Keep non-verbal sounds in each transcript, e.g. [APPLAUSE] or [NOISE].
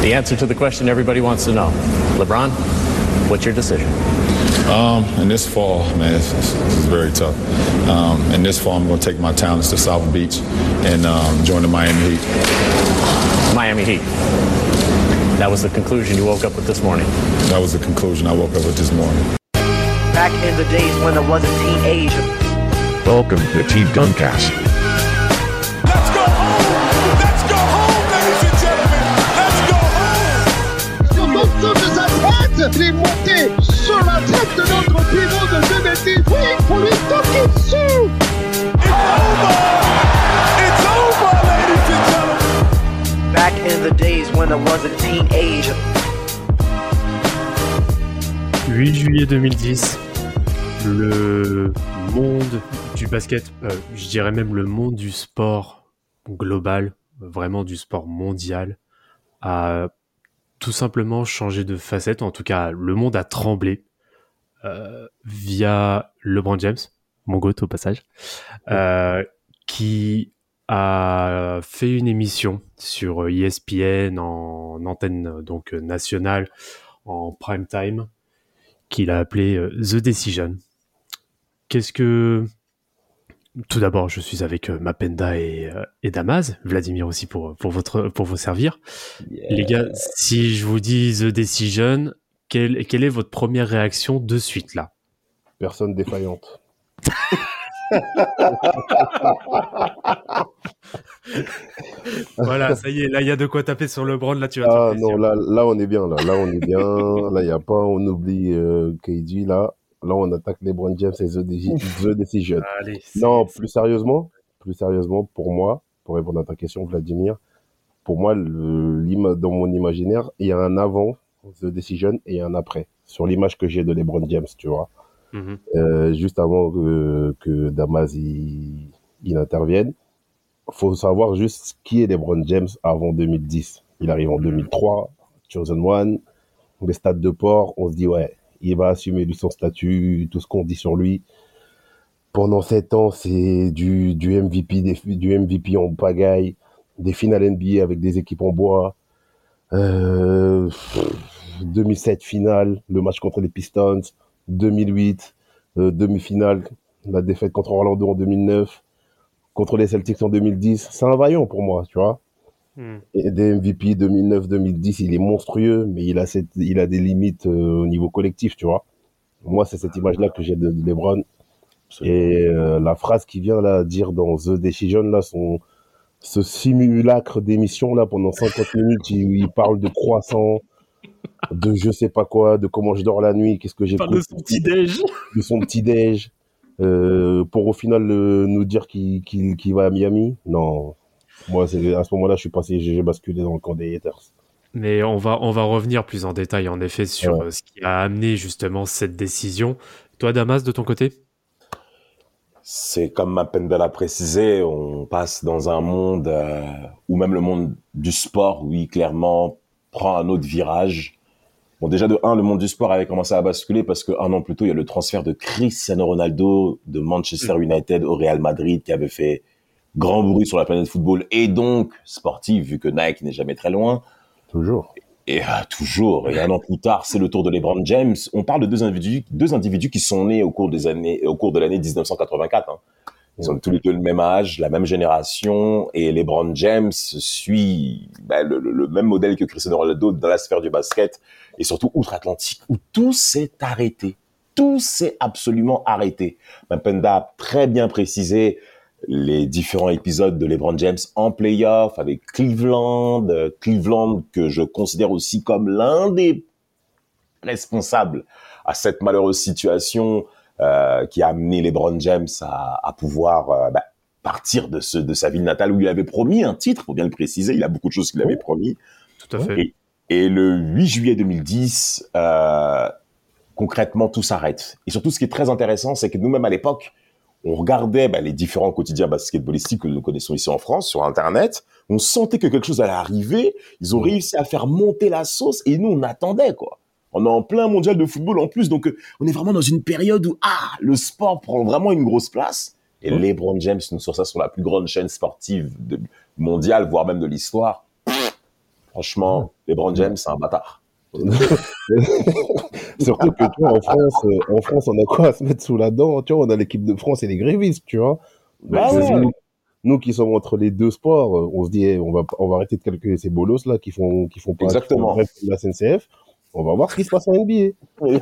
The answer to the question everybody wants to know. LeBron, what's your decision? Um, and this fall, man, this, this is very tough. Um, and this fall, I'm going to take my talents to South Beach and um, join the Miami Heat. Miami Heat. That was the conclusion you woke up with this morning. That was the conclusion I woke up with this morning. Back in the days when I was a teenager. Welcome to Team Duncast. Est monté sur la tête de notre pivot de 2010. Oui, pour lui toquer dessus. It's over! It's over, ladies and gentlemen! Back in the days when I was a teenager. 8 juillet 2010, le monde du basket, euh, je dirais même le monde du sport global, vraiment du sport mondial, a tout simplement changé de facette. En tout cas, le monde a tremblé euh, via LeBron James, mon goat au passage, euh, qui a fait une émission sur ESPN en antenne donc nationale en prime time qu'il a appelé euh, The Decision. Qu'est-ce que tout d'abord, je suis avec euh, Mapenda et, euh, et Damas, Vladimir aussi pour, pour, votre, pour vous servir. Les gars, si je vous dis The Decision, quelle, quelle est votre première réaction de suite là? Personne défaillante. [LAUGHS] Voilà, ça y est, là il y a de quoi taper sur le brand, là tu vas Ah non, là, là on est bien, là. Là on est bien. là, il n'y a pas, on oublie euh, KD, là. Là, on attaque LeBron James et The, Deci- The Decision. Allez, Non, plus sérieusement, plus sérieusement, pour moi, pour répondre à ta question, Vladimir, pour moi, le, dans mon imaginaire, il y a un avant The Decision et un après. Sur l'image que j'ai de LeBron James, tu vois. Mhm. Euh, juste avant que, que Damas il, il intervienne, faut savoir juste qui est LeBron James avant 2010. Il arrive en 2003, Chosen One, les stades de port, on se dit ouais, il va assumer lui son statut, tout ce qu'on dit sur lui. Pendant sept ans, c'est du, du MVP, du MVP en pagaille, des finales NBA avec des équipes en bois. Euh, 2007 finale, le match contre les Pistons. 2008, euh, demi-finale, la défaite contre Orlando en 2009, contre les Celtics en 2010. C'est un vaillant pour moi, tu vois. Hmm. Et des MVP 2009-2010, il est monstrueux, mais il a, cette, il a des limites euh, au niveau collectif, tu vois. Moi, c'est cette image-là que j'ai de, de LeBron. Et euh, la phrase qui vient là dire dans The Decision, là, son, ce simulacre d'émission là pendant 50 minutes, il, il parle de croissant, de je sais pas quoi, de comment je dors la nuit, qu'est-ce que j'écoute, parle de son petit déj. de son petit déj, euh, pour au final euh, nous dire qu'il qu'il va à Miami? Non, moi c'est à ce moment-là je suis passé, j'ai basculé dans le camp des haters. Mais on va, on va revenir plus en détail, en effet, sur Ouais. euh, ce qui a amené justement cette décision. Toi, Damas, de ton côté? C'est comme Mapenda l'a précisé, on passe dans un monde euh, où même le monde du sport, oui, clairement, prend un autre virage. Bon, déjà de un, le monde du sport avait commencé à basculer parce que un an plus tôt, il y a le transfert de Cristiano Ronaldo de Manchester United au Real Madrid qui avait fait grand bruit sur la planète football et donc sportif vu que Nike n'est jamais très loin. Toujours. Et euh, toujours, et un an plus tard, c'est le tour de LeBron James. On parle de deux individus, deux individus qui sont nés au cours des années, au cours de l'année 1984. hein. Ils ont tous les deux le même âge, la même génération, et LeBron James suit ben, le, le- le même modèle que Cristiano Ronaldo dans la sphère du basket, et surtout outre-Atlantique, où tout s'est arrêté. Tout s'est absolument arrêté. Mapenda a très bien précisé les différents épisodes de LeBron James en playoff avec Cleveland, euh, Cleveland que je considère aussi comme l'un des responsables à cette malheureuse situation euh, qui a amené LeBron James à, à pouvoir euh, bah, partir de, ce, de sa ville natale où il avait promis un titre, faut bien le préciser, il a beaucoup de choses qu'il avait promis. Tout à fait. Et, et le 8 juillet 2010, euh, concrètement, tout s'arrête. Et surtout, ce qui est très intéressant, c'est que nous-mêmes à l'époque, on regardait bah, les différents quotidiens basketballistiques que nous connaissons ici en France sur Internet. On sentait que quelque chose allait arriver. Ils ont réussi à faire monter la sauce et nous, on attendait, quoi. On est en plein mondial de football en plus, donc euh, on est vraiment dans une période où ah, le sport prend vraiment une grosse place. Et LeBron James nous sort ça sur la plus grande chaîne sportive de- mondiale, voire même de l'histoire. Franchement, LeBron James, c'est un bâtard. [LAUGHS] [LAUGHS] Surtout que tu vois, en France, euh, en France, on a quoi à se mettre sous la dent? Tu vois, on a l'équipe de France et les grévistes, tu vois. Bah ouais. nous, nous qui sommes entre les deux sports, euh, on se dit, eh, on va, on va arrêter de calculer ces bolos là qui font, qui font pas Exactement. font la SNCF. On va voir ce qui se passe en NBA. [LAUGHS]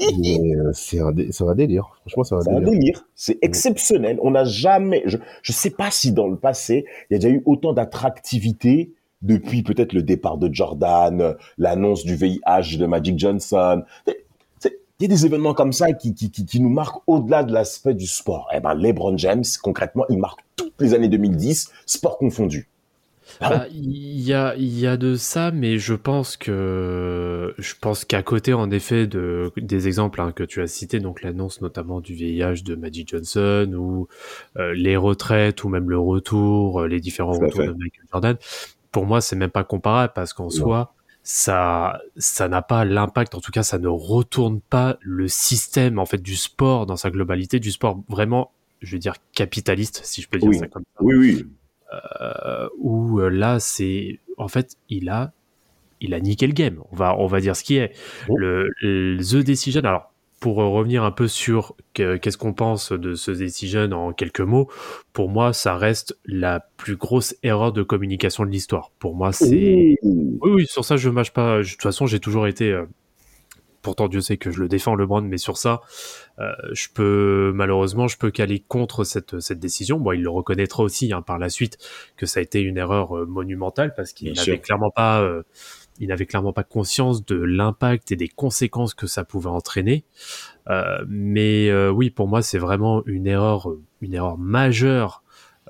Euh, c'est un, dé- c'est un délire. Franchement, c'est un délire. délire. C'est exceptionnel. On n'a jamais, je, je sais pas si dans le passé, il y a déjà eu autant d'attractivité depuis peut-être le départ de Jordan, euh, l'annonce du VIH de Magic Johnson. Il y a des événements comme ça qui, qui, qui, qui nous marquent au-delà de l'aspect du sport. Eh ben, LeBron James, concrètement, il marque toutes les années 2010, sport confondu. Bah, Il y a, y a de ça, mais je pense que je pense qu'à côté, en effet, de des exemples hein, que tu as cités, donc l'annonce notamment du VIH de Magic Johnson ou euh, les retraites ou même le retour, euh, les différents retours fait. de Michael Jordan. Pour moi, c'est même pas comparable parce qu'en soi, ça ça n'a pas l'impact. En tout cas, ça ne retourne pas le système en fait du sport dans sa globalité, du sport vraiment, je veux dire capitaliste, si je peux dire Oui. ça comme ça Oui, oui. euh, où euh, là c'est en fait il a il a niqué le game on va on va dire ce qui est le, le The Decision alors pour euh, revenir un peu sur que- qu'est-ce qu'on pense de ce Decision en quelques mots pour moi ça reste la plus grosse erreur de communication de l'histoire. Pour moi c'est oui oui sur ça je mâche pas. De toute façon j'ai toujours été euh, pourtant Dieu sait que je le défends LeBron mais sur ça euh, je peux malheureusement je peux qu'aller contre cette cette décision. Bon, il le reconnaîtra aussi hein, par la suite que ça a été une erreur euh, monumentale parce qu'il n'avait clairement pas il n'avait clairement pas conscience de l'impact et des conséquences que ça pouvait entraîner. Euh, mais euh, oui, pour moi, c'est vraiment une erreur euh, une erreur majeure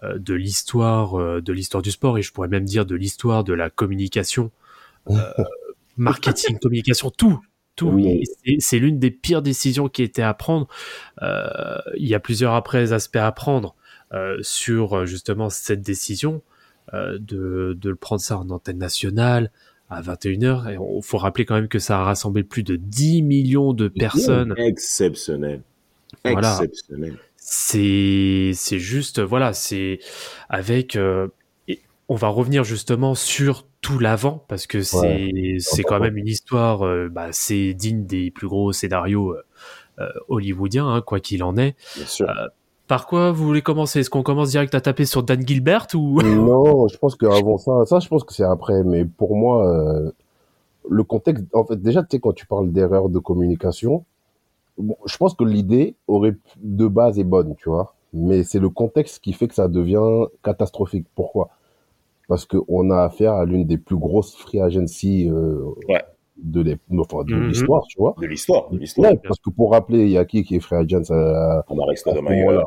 euh, de l'histoire de l'histoire du sport et je pourrais même dire de l'histoire de la communication [LAUGHS] marketing communication tout tout Oui. C'est- l'une des pires décisions qui était à prendre il y a plusieurs après aspects à prendre sur justement cette décision de, de le prendre ça en antenne nationale à 21h. Et il faut rappeler quand même que ça a rassemblé plus de 10 millions de personnes. Exceptionnel. Voilà. Exceptionnel. C'est c'est juste voilà, c'est avec euh, et on va revenir justement sur tout l'avant parce que c'est c'est quand même une histoire euh, bah, c'est digne des plus gros scénarios euh, euh, hollywoodiens hein, quoi qu'il en est. Bien sûr. Par quoi vous voulez commencer? Est-ce qu'on commence direct à taper sur Dan Gilbert ou? [LAUGHS] Non, je pense qu'avant ça, ça, je pense que c'est après. Mais pour moi, euh, le contexte, en fait, déjà, tu sais, quand tu parles d'erreur de communication, bon, je pense que l'idée aurait de base est bonne, tu vois. Mais c'est le contexte qui fait que ça devient catastrophique. Pourquoi? Parce qu'on a affaire à l'une des plus grosses free agency euh, Ouais. De enfin, Mhm. l'histoire, tu vois. De l'histoire. De l'histoire. Ouais, parce que pour rappeler, il y a qui qui est free agent à, On a resté à de ce moment-là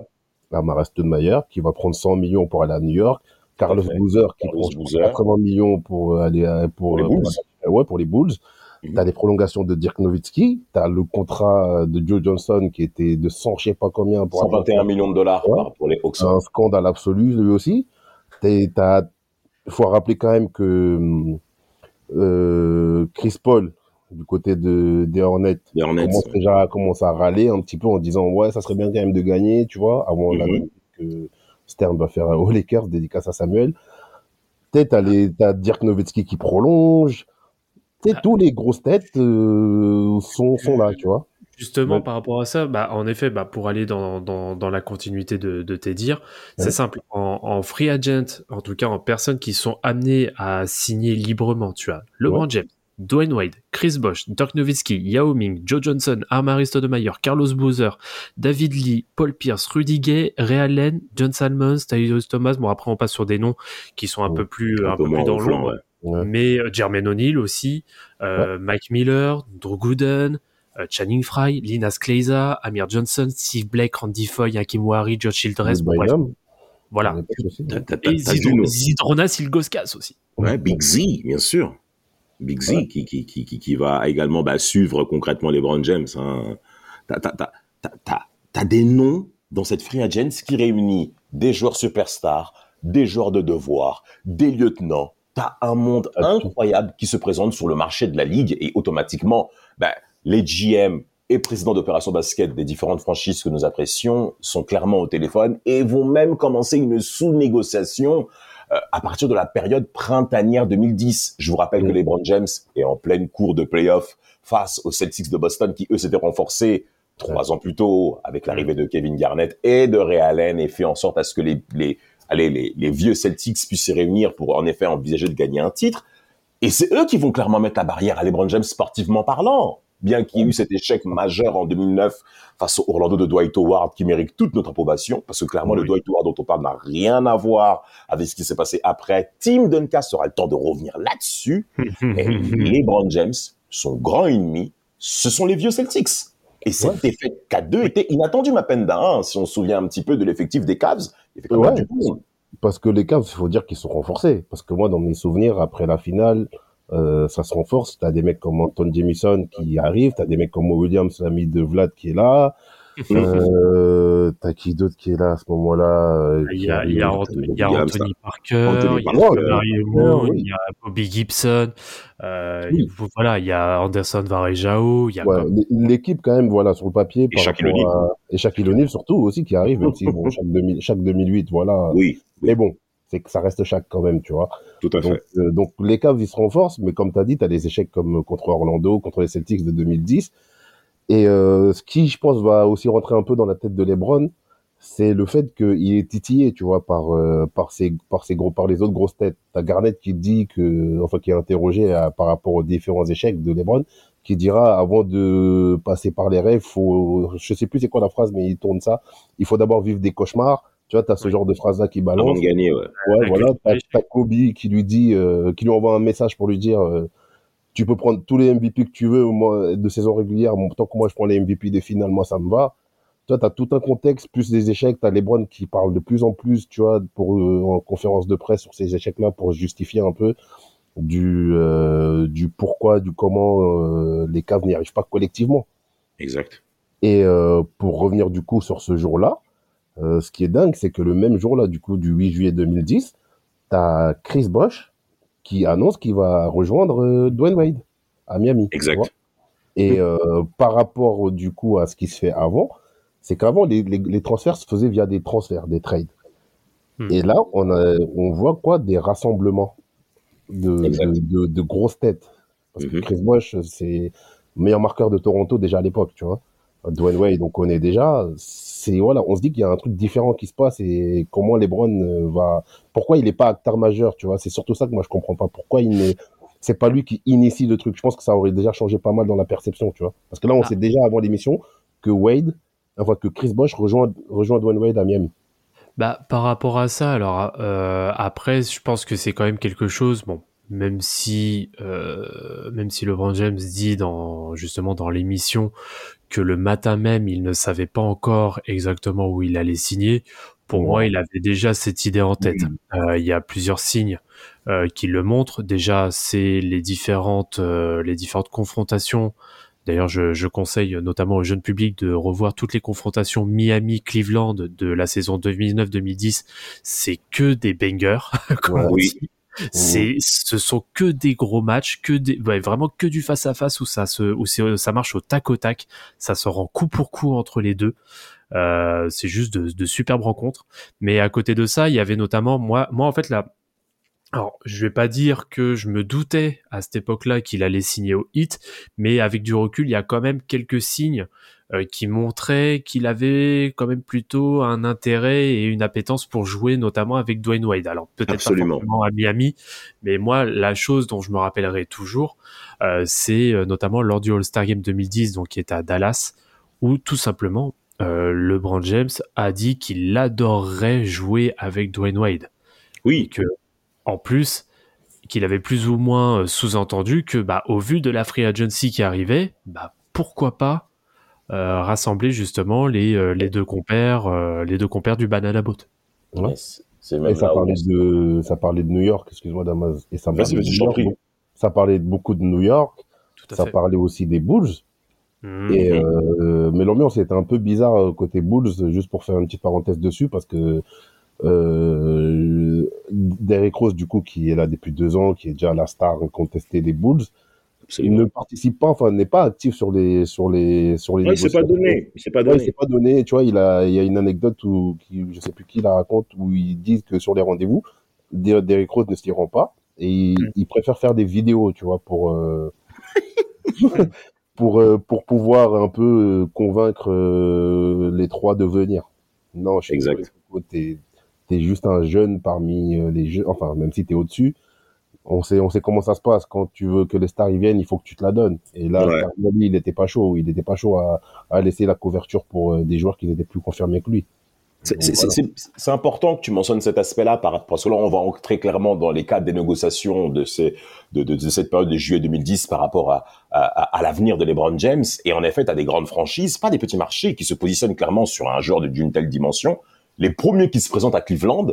Lamar Stoudemire, qui va prendre 100 millions pour aller à New York. Carlos. Boozer, qui Carlos prend Boozer. 80 millions pour aller à, pour, Pour les euh, Bulls. pour- ouais, pour les Bulls. Mhm. T'as les prolongations de Dirk Nowitzki. T'as le contrat de Joe Johnson qui était de 100, je sais pas combien pour 121 millions de dollars Ouais. pour les Hawks. C'est un scandale absolu, lui aussi. T'as, faut rappeler quand même que, euh, Chris Paul, du côté de, des Hornets, Les Hornets. commence déjà à commencer à râler un petit peu en disant ouais ça serait bien quand même de gagner tu vois avant la Mhm. que Stern va faire aux Lakers dédicace à Samuel peut-être t'as Dirk Nowitzki qui prolonge tu sais tous les grosses têtes euh, sont sont là tu vois Justement, Ouais. par rapport à ça, bah, en effet, bah, pour aller dans, dans, dans la continuité de, de tes dires, c'est simple. En, en free agent, en tout cas en personnes qui sont amenées à signer librement, tu as LeBron Ouais. James, Dwayne Wade, Chris Bosh, Dirk Nowitzki, Yao Ming, Joe Johnson, Amari Stoudemire, Carlos Boozer, David Lee, Paul Pierce, Rudy Gay, Ray Allen, John Salmons, Tyus Thomas. Bon, après, on passe sur des noms qui sont un peu plus, Un peu plus dans l'ombre. Mais euh, Jermaine O'Neal aussi, euh, Mike Miller, Drew Gooden, Channing Frye, Linas Kleiza, Amir Johnson, Steve Blake, Randy Foy, Hakim Wari, Josh Childress, bon, bref, voilà. t'as- Et Zidronas Ilgoskas aussi. Ouais, Big Z, bien sûr. Big Z Ouais. qui, qui, qui, qui, qui va également bah, suivre concrètement les Brown James. Hein. T'as, t'as, t'as, t'as, t'as, t'as des noms dans cette free agents qui réunit des joueurs superstars, des joueurs de devoir, des lieutenants. T'as un monde tout. incroyable qui se présente sur le marché de la ligue et automatiquement, bah, les GM et présidents d'opérations basket des différentes franchises que nous apprécions sont clairement au téléphone et vont même commencer une sous-négociation euh, à partir de la période printanière 2010. Je vous rappelle que LeBron James est en pleine cour de playoff face aux Celtics de Boston qui eux s'étaient renforcés trois ans plus tôt avec l'arrivée de Kevin Garnett et de Ray Allen et fait en sorte à ce que les les allez les, les vieux Celtics puissent se réunir pour en effet envisager de gagner un titre. Et c'est eux qui vont clairement mettre la barrière à LeBron James sportivement parlant. Bien qu'il y ait eu cet échec majeur en 2009 face au Orlando de Dwight Howard qui mérite toute notre approbation, parce que clairement le Dwight Howard dont on parle n'a rien à voir avec ce qui s'est passé après. Tim Duncan sera le temps de revenir là-dessus. [LAUGHS] Et LeBron James, son grand ennemi, ce sont les vieux Celtics. Et cette défaite 4-2 était inattendue, ma peine d'un, si on se souvient un petit peu de l'effectif des Cavs. Ouais. du. Parce que les Cavs, il faut dire qu'ils sont renforcés. Parce que moi, dans mes souvenirs, après la finale, euh, ça se renforce. T'as des mecs comme Anton Jamison qui arrivent, t'as des mecs comme Mo Williams, l'ami de Vlad, qui est là. [LAUGHS] Euh, t'as qui d'autre qui est là à ce moment-là euh, Il y a, il y a, arrive Ant- il y a Williams, Anthony Parker, Anthony il y a Parker, Mario ouais. Moore, Oui. il y a Bobby Gibson, euh, Oui. voilà, il y a Anderson Varejao, il y a Ouais, l'équipe quand même, voilà, sur le papier. par Shaquille rapport O'Neal. à- Et Shaquille O'Neal surtout aussi qui arrive, même si bon, [LAUGHS] chaque, 2000 chaque 2008, voilà. Oui, Mais bon, c'est que ça reste chaque quand même, tu vois. tout à Donc, fait. euh, donc les Cavs, ils se renforcent, mais comme tu as dit, tu as des échecs comme contre Orlando, contre les Celtics de 2010. Et euh, ce qui, je pense, va aussi rentrer un peu dans la tête de LeBron, c'est le fait qu'il est titillé, tu vois, par euh, par ces par ces gros par les autres grosses têtes. T'as Garnett qui dit que, enfin, qui est interrogé à- par rapport aux différents échecs de LeBron, qui dira avant de passer par les rêves, faut, je sais plus c'est quoi la phrase, mais il tourne ça. Il faut d'abord vivre des cauchemars. Tu vois, t'as ce genre de phrase là qui Avant balance. de gagner, ouais. Ouais, voilà, collège. t'as Kobe qui lui dit, euh, qui lui envoie un message pour lui dire, euh, tu peux prendre tous les MVP que tu veux, moi, de saison régulière, tant que moi je prends les MVP des finales, moi ça me va. Toi, t'as tout un contexte, plus des échecs, t'as LeBron qui parle de plus en plus, tu vois, pour, euh, en conférence de presse sur ces échecs-là, pour justifier un peu du, euh, du pourquoi, du comment euh, les Cavs n'y arrivent pas collectivement. Exact. Et euh, pour revenir du coup sur ce jour-là, euh, ce qui est dingue, c'est que le même jour-là, du coup, du 8 juillet 2010, t'as Chris Bosh qui annonce qu'il va rejoindre euh, Dwayne Wade à Miami. tu Exact. vois. Et euh, par rapport du coup à ce qui se fait avant, c'est qu'avant les, les, les transferts se faisaient via des transferts, des trades. Hmm. Et là, on a, on voit quoi? Des rassemblements de, Exact. de, de, de grosses têtes. Parce que Mhm. Chris Bosh, c'est le meilleur marqueur de Toronto déjà à l'époque, tu vois. Dwayne Wade, on connaît déjà. C'est voilà, on se dit qu'il y a un truc différent qui se passe et comment LeBron euh, va, pourquoi il n'est pas acteur majeur, tu vois? C'est surtout ça que moi je comprends pas. Pourquoi il n'est, c'est pas lui qui initie le truc? Je pense que ça aurait déjà changé pas mal dans la perception, tu vois? Parce que là, on Ah. sait déjà avant l'émission que Wade, enfin que Chris Bosh rejoint rejoint Dwayne Wade à Miami. Bah, par rapport à ça, alors euh, après, je pense que c'est quand même quelque chose. Bon, même si euh, même si LeBron James dit dans justement dans l'émission que le matin même il ne savait pas encore exactement où il allait signer. Pour moi, il avait déjà cette idée en tête. Euh, il y a plusieurs signes euh, qui le montrent. Déjà, c'est les différentes euh, les différentes confrontations. D'ailleurs, je, je conseille notamment au jeune public de revoir toutes les confrontations Miami-Cleveland de la saison 2009-2010. C'est que des bangers, [LAUGHS] comme Ouais. on Oui. Dit. C'est, ce sont que des gros matchs, que des, ouais, vraiment que du face à face où ça se, où ça marche au tac au tac. Ça se rend coup pour coup entre les deux. Euh, c'est juste de, de superbes rencontres. Mais à côté de ça, il y avait notamment moi, moi en fait là. Alors, je vais pas dire que je me doutais à cette époque-là qu'il allait signer au hit, mais avec du recul, il y a quand même quelques signes euh, qui montraient qu'il avait quand même plutôt un intérêt et une appétence pour jouer, notamment avec Dwayne Wade. Alors peut-être pas forcément à Miami, mais moi, la chose dont je me rappellerai toujours, euh, c'est euh, notamment lors du All-Star Game 2010, donc qui est à Dallas, où tout simplement euh, LeBron James a dit qu'il adorerait jouer avec Dwayne Wade Oui. que en plus qu'il avait plus ou moins sous-entendu que bah au vu de la free agency qui arrivait bah pourquoi pas rassembler justement les euh, les deux compères euh, les deux compères du banana boat Ouais. C'est- Et ça où- parlait de, ça parlait de New York, excuse-moi Damas. Et ça parlait de York, ça beaucoup de New York. tout à Ça fait parlait aussi des Bulls. Mhm. Et euh, mais l'ambiance était un peu bizarre euh, côté Bulls, juste pour faire une petite parenthèse dessus, parce que euh, Derrick Rose, du coup, qui est là depuis deux ans, qui est déjà la star contestée des Bulls, il ne participe pas, enfin, n'est pas actif sur les sur les sur les. Ouais, il s'est pas donné. Il s'est pas donné. pas donné. Tu vois, il a il y a une anecdote où qui, je sais plus qui la raconte où ils disent que sur les rendez-vous, Der- Derrick Rose ne s'y rend pas et il, il préfère faire des vidéos, tu vois, pour euh, [LAUGHS] pour euh, pour pouvoir un peu euh, convaincre euh, les trois de venir. Non, je suis Exact. t'es t'es juste un jeune parmi les jeunes, enfin même si t'es au-dessus. On sait, on sait comment ça se passe. Quand tu veux que les stars y viennent, il faut que tu te la donnes. Et là, Ouais. Il n'était pas chaud. Il n'était pas chaud à, à laisser la couverture pour euh, des joueurs qui n'étaient plus confirmés que lui. C'est- voilà. important que tu mentionnes cet aspect-là par- parce que là, on va entrer clairement dans les cadres des négociations de, ces, de, de, de cette période de juillet 2010 par rapport à, à, l'avenir de LeBron James. Et en effet, tu as des grandes franchises, pas des petits marchés, qui se positionnent clairement sur un joueur d'une telle dimension. Les premiers qui se présentent à Cleveland,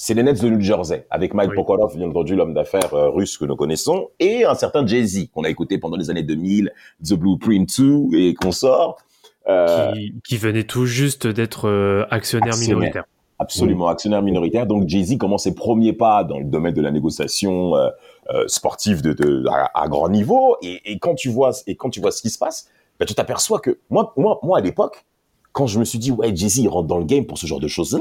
c'est les Nets de New Jersey, avec Mike Oui. Pokorov, bien entendu, l'homme d'affaires euh, russe que nous connaissons, et un certain Jay-Z, qu'on a écouté pendant les années 2000, The Blueprint 2 et consorts. Euh, qui, qui venait tout juste d'être euh, actionnaire Actionnaire. minoritaire. absolument actionnaire minoritaire. Donc Jay-Z commence ses premiers pas dans le domaine de la négociation euh, euh, sportive de, de à, à grand niveau. Et, et quand tu vois et quand tu vois ce qui se passe, ben, tu t'aperçois que moi, moi, moi à l'époque, quand je me suis dit ouais Jay-Z rentre dans le game pour ce genre de choses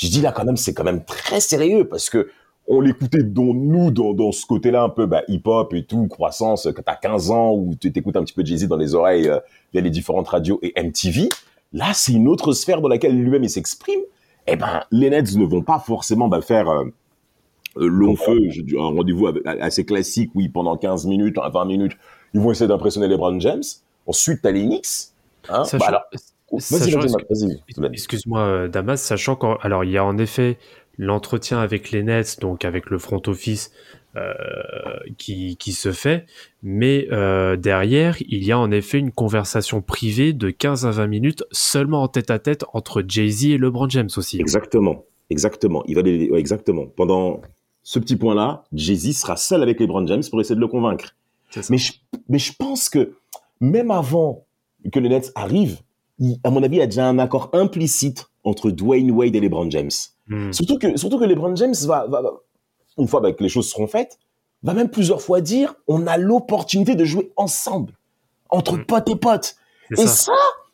j'ai dit là quand même c'est quand même très sérieux parce que on l'écoutait dans nous dans, dans ce côté-là un peu bah, hip-hop et tout croissance quand t'as 15 ans ou tu t'écoutes un petit peu Jay-Z dans les oreilles euh, via les différentes radios et MTV. Là c'est une autre sphère dans laquelle lui-même il s'exprime eh ben, les Nets ne vont pas forcément bah, faire euh, euh, long feu, je dis, un rendez-vous assez classique, oui, pendant 15 minutes, 20 minutes, ils vont essayer d'impressionner les Brown James. Ensuite, t'as les Knicks. Hein bah alors, Excuse-moi, euh, Damas, sachant qu'en alors il y a en effet l'entretien avec les Nets, donc avec le front office euh, qui, qui se fait, mais euh, derrière il y a en effet une conversation privée de 15 à 20 minutes seulement en tête à tête entre Jay-Z et LeBron James aussi. Exactement, exactement. Il va les, ouais, exactement. Pendant ce petit point-là, Jay-Z sera seul avec les Brown James pour essayer de le convaincre. Mais je, mais je pense que même avant que les Nets arrivent, à mon avis, il y a déjà un accord implicite entre Dwayne Wade et les Brown James. Hmm. Surtout que, surtout que LeBron James va, va, va- une fois bah, que les choses seront faites, va même plusieurs fois dire on a l'opportunité de jouer ensemble, entre Mm. potes et potes. Et ça. ça,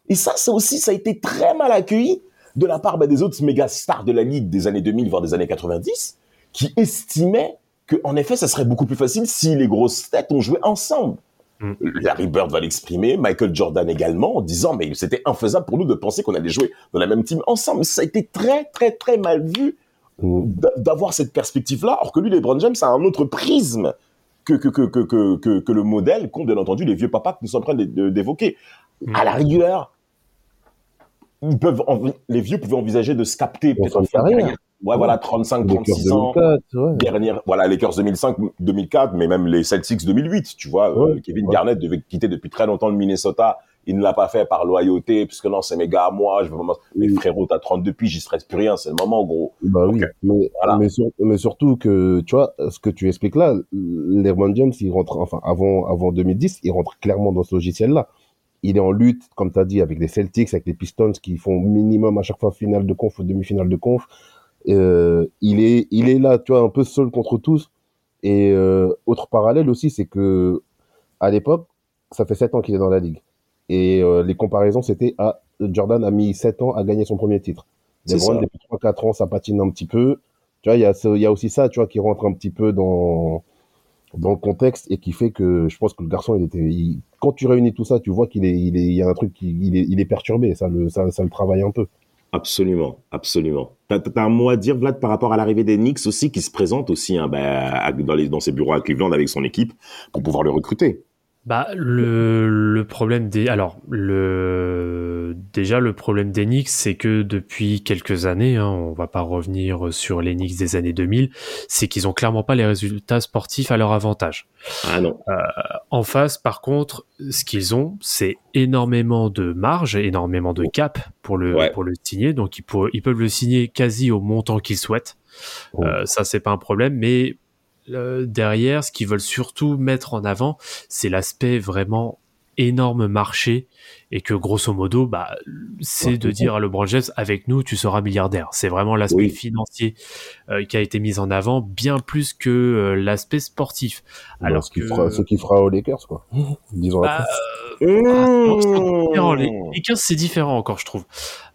et ça, ça aussi, ça a été très mal accueilli de la part bah, des autres méga stars de la ligue des années 2000, voire des années 90, qui estimaient que, en effet, ça serait beaucoup plus facile si les grosses têtes ont joué ensemble. Mm. Larry Bird va l'exprimer, Michael Jordan également, en disant mais c'était infaisable pour nous de penser qu'on allait jouer dans la même team ensemble. Ça a été très très très mal vu d'a- d'avoir cette perspective-là, alors que lui, LeBron James a un autre prisme que, que, que, que, que, que, que le modèle qu'ont bien entendu les vieux papas que nous sommes en train d'évoquer. Mm. À la rigueur, ils peuvent les vieux pouvaient envisager de se capter Pour peut-être Ouais, voilà, 35, Lakers 36 ans. 2004, ouais. Dernière, voilà, Lakers 2005, 2004, mais même les Celtics 2008, tu vois. euh, Kevin. Garnett devait quitter depuis très longtemps le Minnesota. Il ne l'a pas fait par loyauté, puisque non, c'est mes gars à moi, je veux vraiment, mais frérot, t'as 32 piges, j'y serait plus rien, c'est le moment, gros. Bah oui, mais, Voilà. mais, sur- mais surtout que, tu vois, ce que tu expliques là, LeBron James, il rentre, enfin, avant, avant 2010, il rentre clairement dans ce logiciel-là. Il est en lutte, comme tu as dit, avec les Celtics, avec les Pistons, qui font minimum à chaque fois finale de conf ou demi-finale de conf. Euh, il est, il est là, tu vois, un peu seul contre tous. Et euh, autre parallèle aussi, c'est que à l'époque, ça fait 7 ans qu'il est dans la ligue. Et euh, les comparaisons, c'était à Jordan a mis 7 ans à gagner son premier titre. LeBron, depuis 3-4 ans, ça patine un petit peu. Tu vois, il y a, y a aussi ça, tu vois, qui rentre un petit peu dans, dans le contexte et qui fait que je pense que le garçon, il était, il- quand tu réunis tout ça, tu vois qu'il est, il est, il y a un truc qui, il est, il est perturbé. Ça le, ça, ça le travaille un peu. Absolument, absolument. T'as, t'as un mot à dire, Vlad, par rapport à l'arrivée des Knicks aussi, qui se présente aussi hein, bah, dans, les, dans ses bureaux à Cleveland avec son équipe pour pouvoir le recruter? Bah le, le problème des alors le déjà le problème des Knicks c'est que depuis quelques années hein, on va pas revenir sur les Knicks des années 2000 c'est qu'ils ont clairement pas les résultats sportifs à leur avantage. Ah non. En face par contre ce qu'ils ont c'est énormément de marge énormément de cap pour le Ouais. pour le signer donc ils, pour- ils peuvent le signer quasi au montant qu'ils souhaitent. Euh, ça c'est pas un problème mais euh, derrière, ce qu'ils veulent surtout mettre en avant, c'est l'aspect vraiment énorme marché et que grosso modo, bah, c'est de dire à LeBron James, avec nous, tu seras milliardaire. C'est vraiment l'aspect Oui. financier euh, qui a été mis en avant, bien plus que euh, l'aspect sportif. Alors ce qui que fera, ce qui fera aux Lakers, quoi. Disons Bah, non, c'est différent. Les Mmh. Lakers, c'est différent encore, je trouve.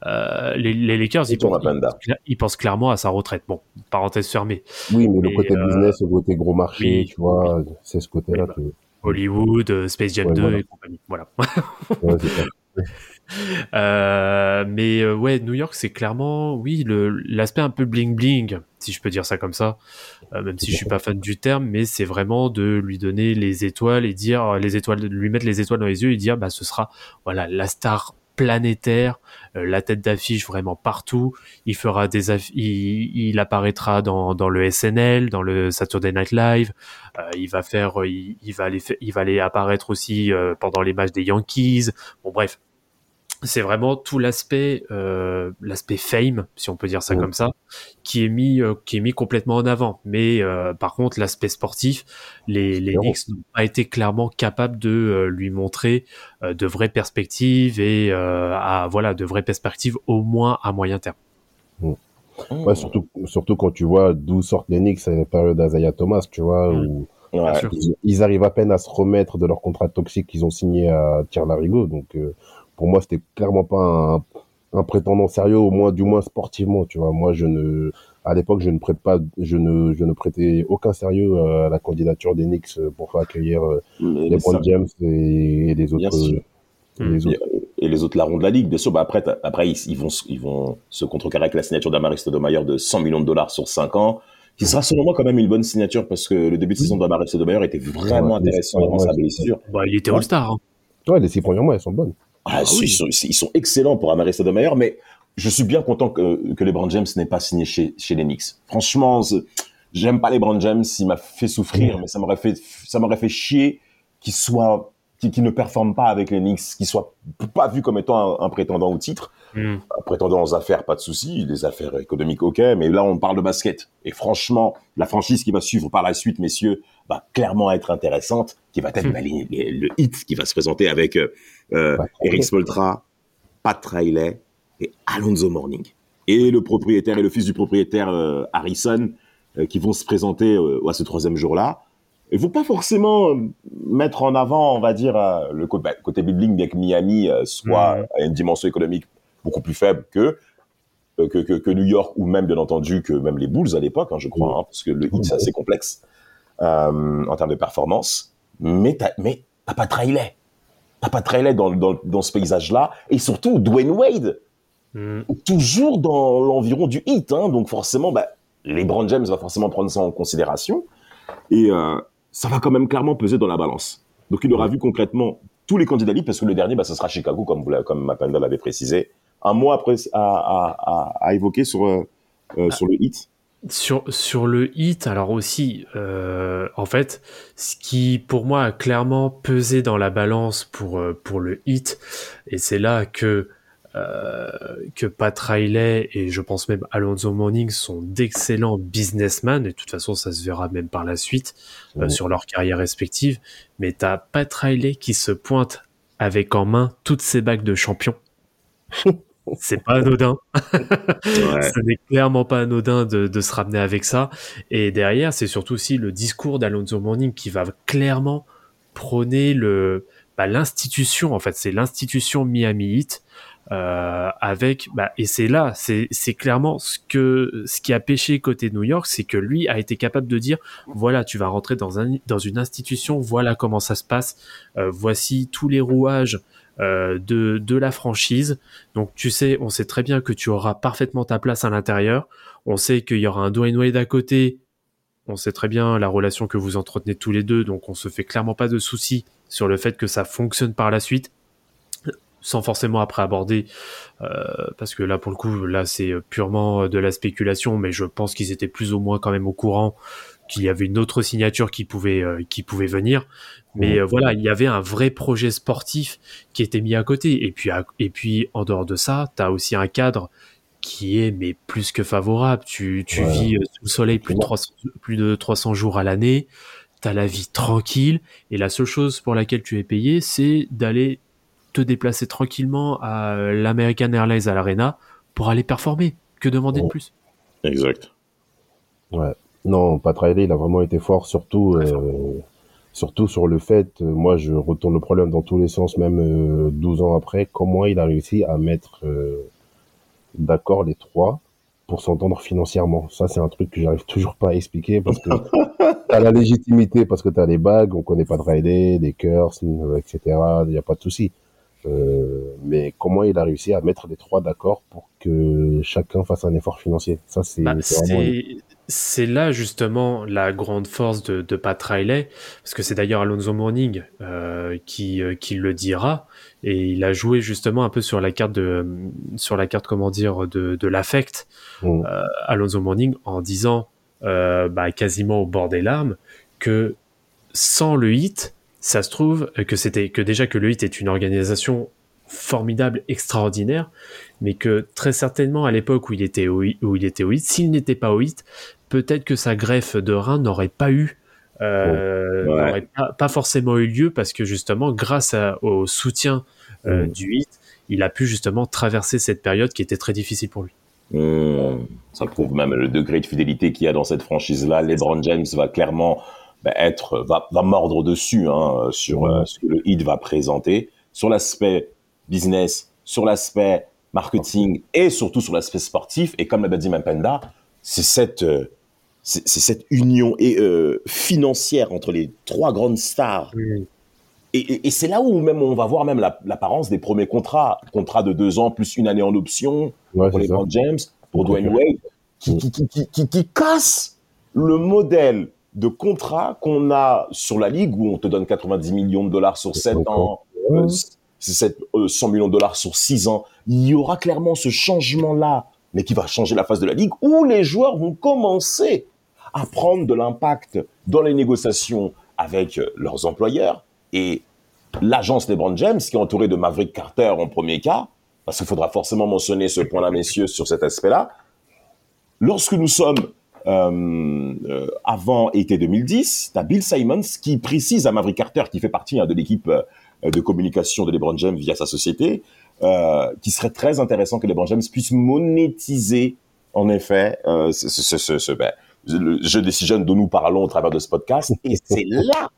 Euh, les, les Lakers, ils pensent, Panda. ils, ils pensent clairement à sa retraite. Bon, parenthèse fermée. Oui, mais mais, le côté euh, business, le côté gros marché, oui. tu vois, c'est ce côté-là bah. que. Hollywood, euh, Space Jam Ouais, 2 voilà. et compagnie. Voilà. [LAUGHS] Ouais. Euh, mais euh, ouais, New York, c'est clairement, oui, le l'aspect un peu bling bling, si je peux dire ça comme ça. Euh, même si je suis pas fan du terme, mais c'est vraiment de lui donner les étoiles et dire les étoiles, de lui mettre les étoiles dans les yeux et dire, bah, ce sera, voilà, la star planétaire, euh, la tête d'affiche vraiment partout. Il fera des, il, il apparaîtra dans, dans le SNL, dans le Saturday Night Live. Euh, il va faire, il, il va aller, il va aller apparaître aussi euh, pendant les matchs des Yankees. Bon, bref, c'est vraiment tout l'aspect euh, l'aspect fame si on peut dire ça Ouais. comme ça qui est mis euh, qui est mis complètement en avant mais euh, par contre l'aspect sportif les. Knicks n'ont pas été clairement capables de euh, lui montrer euh, de vraies perspectives et euh, à voilà de vraies perspectives au moins à moyen terme Ouais, surtout, surtout quand tu vois d'où sortent les Knicks à la période d'Azaya Thomas, tu vois, Mm. où Ouais. ils, ils arrivent à peine à se remettre de leur contrat toxique qu'ils ont signé à Thierry Larigot. Donc, euh, pour moi, c'était clairement pas un, un prétendant sérieux, au moins, du moins sportivement, tu vois. Moi, je ne, à l'époque, je ne prête pas, je ne, je ne prêtais aucun sérieux à la candidature des Knicks pour faire accueillir euh, Mais- LeBron ça- James et, et les autres. sûr. et les autres. et les autres larrons de la ligue, bien sûr. Bah après, après ils, ils vont, se- ils vont se contrecarrer avec la signature d'Amaris Stoudemire de 100 millions de dollars sur 5 ans, qui sera selon moi quand même une bonne signature parce que le début de saison d'Amaris Stoudemire était vraiment Ouais, intéressant avant sa blessure. bah, il était. All-Star hein. Ouais, les six premiers mois, elles sont bonnes. Ah, oui. ils, sont, ils sont excellents pour Amaris Stoudemire, mais je suis bien content que, que LeBron James n'ait pas signé chez, chez les Knicks. Franchement, j'aime pas LeBron James, il m'a fait souffrir, mais ça m'aurait fait, ça m'aurait fait chier qu'il soit, qu'il ne performe pas avec les Knicks, qu'il soit pas vu comme étant un, un prétendant au titre. Un prétendant aux affaires, pas de souci. Les affaires économiques, ok. Mais là, on parle de basket. Et franchement, la franchise qui va suivre par la suite, messieurs, va clairement être intéressante. Qui va être Hmm. bah, les- les- le hit qui va se présenter avec euh, euh, Eric Riley. Spoltra, Pat Riley et Alonzo Morning. Et le propriétaire et le fils du propriétaire euh, Harrison euh, qui vont se présenter euh, à ce troisième jour-là. Il faut pas forcément euh, mettre en avant, on va dire, euh, le côté, bah, côté building, bien que Miami euh, soit Mhm. à une dimension économique beaucoup plus faible que, que, que, que New York ou même, bien entendu, que même les Bulls à l'époque, hein, je crois, hein, parce que le hit, c'est assez complexe euh, en termes de performance. Mais t'as, mais t'as pas Riley. T'as pas Riley dans, dans, dans ce paysage-là. Et surtout, Dwayne Wade, Hmm. toujours dans l'environ du hit. Hein, donc forcément, bah, LeBron James va forcément prendre ça en considération. Et euh, ça va quand même clairement peser dans la balance. Donc il aura vu concrètement tous les candidats libres, parce que le dernier, bah, ce sera Chicago, comme, vous comme Mapenda l'avait précisé. Un mot après à, à, à, à évoquer sur, euh, euh, sur le hit. Sur, sur le hit, alors aussi, euh, en fait, ce qui pour moi a clairement pesé dans la balance pour, pour le hit, et c'est là que, que Pat Riley et je pense même Alonso Morning sont d'excellents businessmen, et de toute façon ça se verra même par la suite euh, sur leur carrière respective, mais t'as Pat Riley qui se pointe avec en main toutes ses bagues de champion. [LAUGHS] c'est pas anodin. Ce n'est clairement pas anodin de, de se ramener avec ça. Et derrière, c'est surtout aussi le discours d'Alonso Morning qui va clairement prôner le bah, l'institution. En fait, c'est l'institution Miami Heat. Euh, avec bah, et c'est là c'est clairement ce que ce qui a pêché côté New York c'est que lui a été capable de dire voilà tu vas rentrer dans un dans une institution voilà comment ça se passe euh, voici tous les rouages euh, de de la franchise donc tu sais, on sait très bien que tu auras parfaitement ta place à l'intérieur. On sait qu'il y aura un Dwayne Wade à côté. On sait très bien la relation que vous entretenez tous les deux, donc on se fait clairement pas de soucis sur le fait que ça fonctionne par la suite, sans forcément après aborder, euh, parce que là pour le coup, là c'est purement de la spéculation, mais je pense qu'ils étaient plus ou moins quand même au courant qu'il y avait une autre signature qui pouvait euh, qui pouvait venir. Mais euh, voilà, il y avait un vrai projet sportif qui était mis à côté. Et puis, à- et puis en dehors de ça, tu as aussi un cadre qui est mais plus que favorable. Tu, tu Ouais. vis euh, sous le soleil plus de, 300, plus de 300 jours à l'année. t'as la vie tranquille, et la seule chose pour laquelle tu es payé, c'est d'aller te déplacer tranquillement à l'American Airlines à l'Arena pour aller performer. Que demander de plus? Exact. Ouais. Non, Pat Riley, il a vraiment été fort, surtout, euh, surtout sur le fait, euh, moi je retourne le problème dans tous les sens, même euh, 12 ans après, comment il a réussi à mettre euh, d'accord les trois pour s'entendre financièrement? Ça, c'est un truc que j'arrive toujours pas à expliquer parce que [LAUGHS] t'as la légitimité, parce que t'as les bagues, on connaît pas de Riley, les Curse, euh, etc. Il n'y a pas de souci. Euh, mais comment il a réussi à mettre les trois d'accord pour que chacun fasse un effort financier? Ça, c'est Bah, c'est là justement la grande force de, de Pat Riley, parce que c'est d'ailleurs Alonso Mourning euh, qui, euh, qui le dira, et il a joué justement un peu sur la carte de sur la carte comment dire de, de l'affect Mm. euh, Alonso Mourning en disant euh, bah, quasiment au bord des larmes que sans le hit, ça se trouve que c'était que déjà que le hit est une organisation formidable, extraordinaire, mais que très certainement à l'époque où il était au, où il était au hit, s'il n'était pas au hit, peut-être que sa greffe de rein n'aurait pas eu, euh, Ouais. n'aurait pas, pas forcément eu lieu parce que justement, grâce à- au soutien euh, Mm. du hit, il a pu justement traverser cette période qui était très difficile pour lui. Hum, ça prouve même le degré de fidélité qu'il y a dans cette franchise-là. LeBron James va clairement bah, être, va, va mordre dessus hein, sur euh, ce que le hit va présenter, sur l'aspect business, sur l'aspect marketing et surtout sur l'aspect sportif. Et comme l'a dit Mapenda, c'est cette, euh, c'est cette union et, euh, financière entre les trois grandes stars. Et, et- et c'est là où même on va voir même la- l'apparence des premiers contrats, contrat de deux ans plus une année en option Ouais, pour les James, pour. Dwayne Wade, qui, qui, qui- qui casse le modèle de contrat qu'on a sur la ligue où on te donne 90 millions de dollars sur 7 ans, euh, c'est sept- euh, 100 millions de dollars sur 6 ans. Il y aura clairement ce changement-là, mais qui va changer la face de la ligue où les joueurs vont commencer à prendre de l'impact dans les négociations avec euh, leurs employeurs et l'agence LeBron James qui est entourée de Maverick Carter en premier cas, parce qu'il faudra forcément mentionner ce point-là, messieurs, sur cet aspect-là. Lorsque nous sommes euh, euh, avant été 2010, tu as Bill Simons qui précise à Maverick Carter, qui fait partie hein, de l'équipe euh, de communication de LeBron James via sa société, euh, qui serait très intéressant que LeBron James puisse monétiser, en effet, euh, ce, ce, ce, ce- ben, jeu des six dont nous parlons au travers de ce podcast. Et c'est là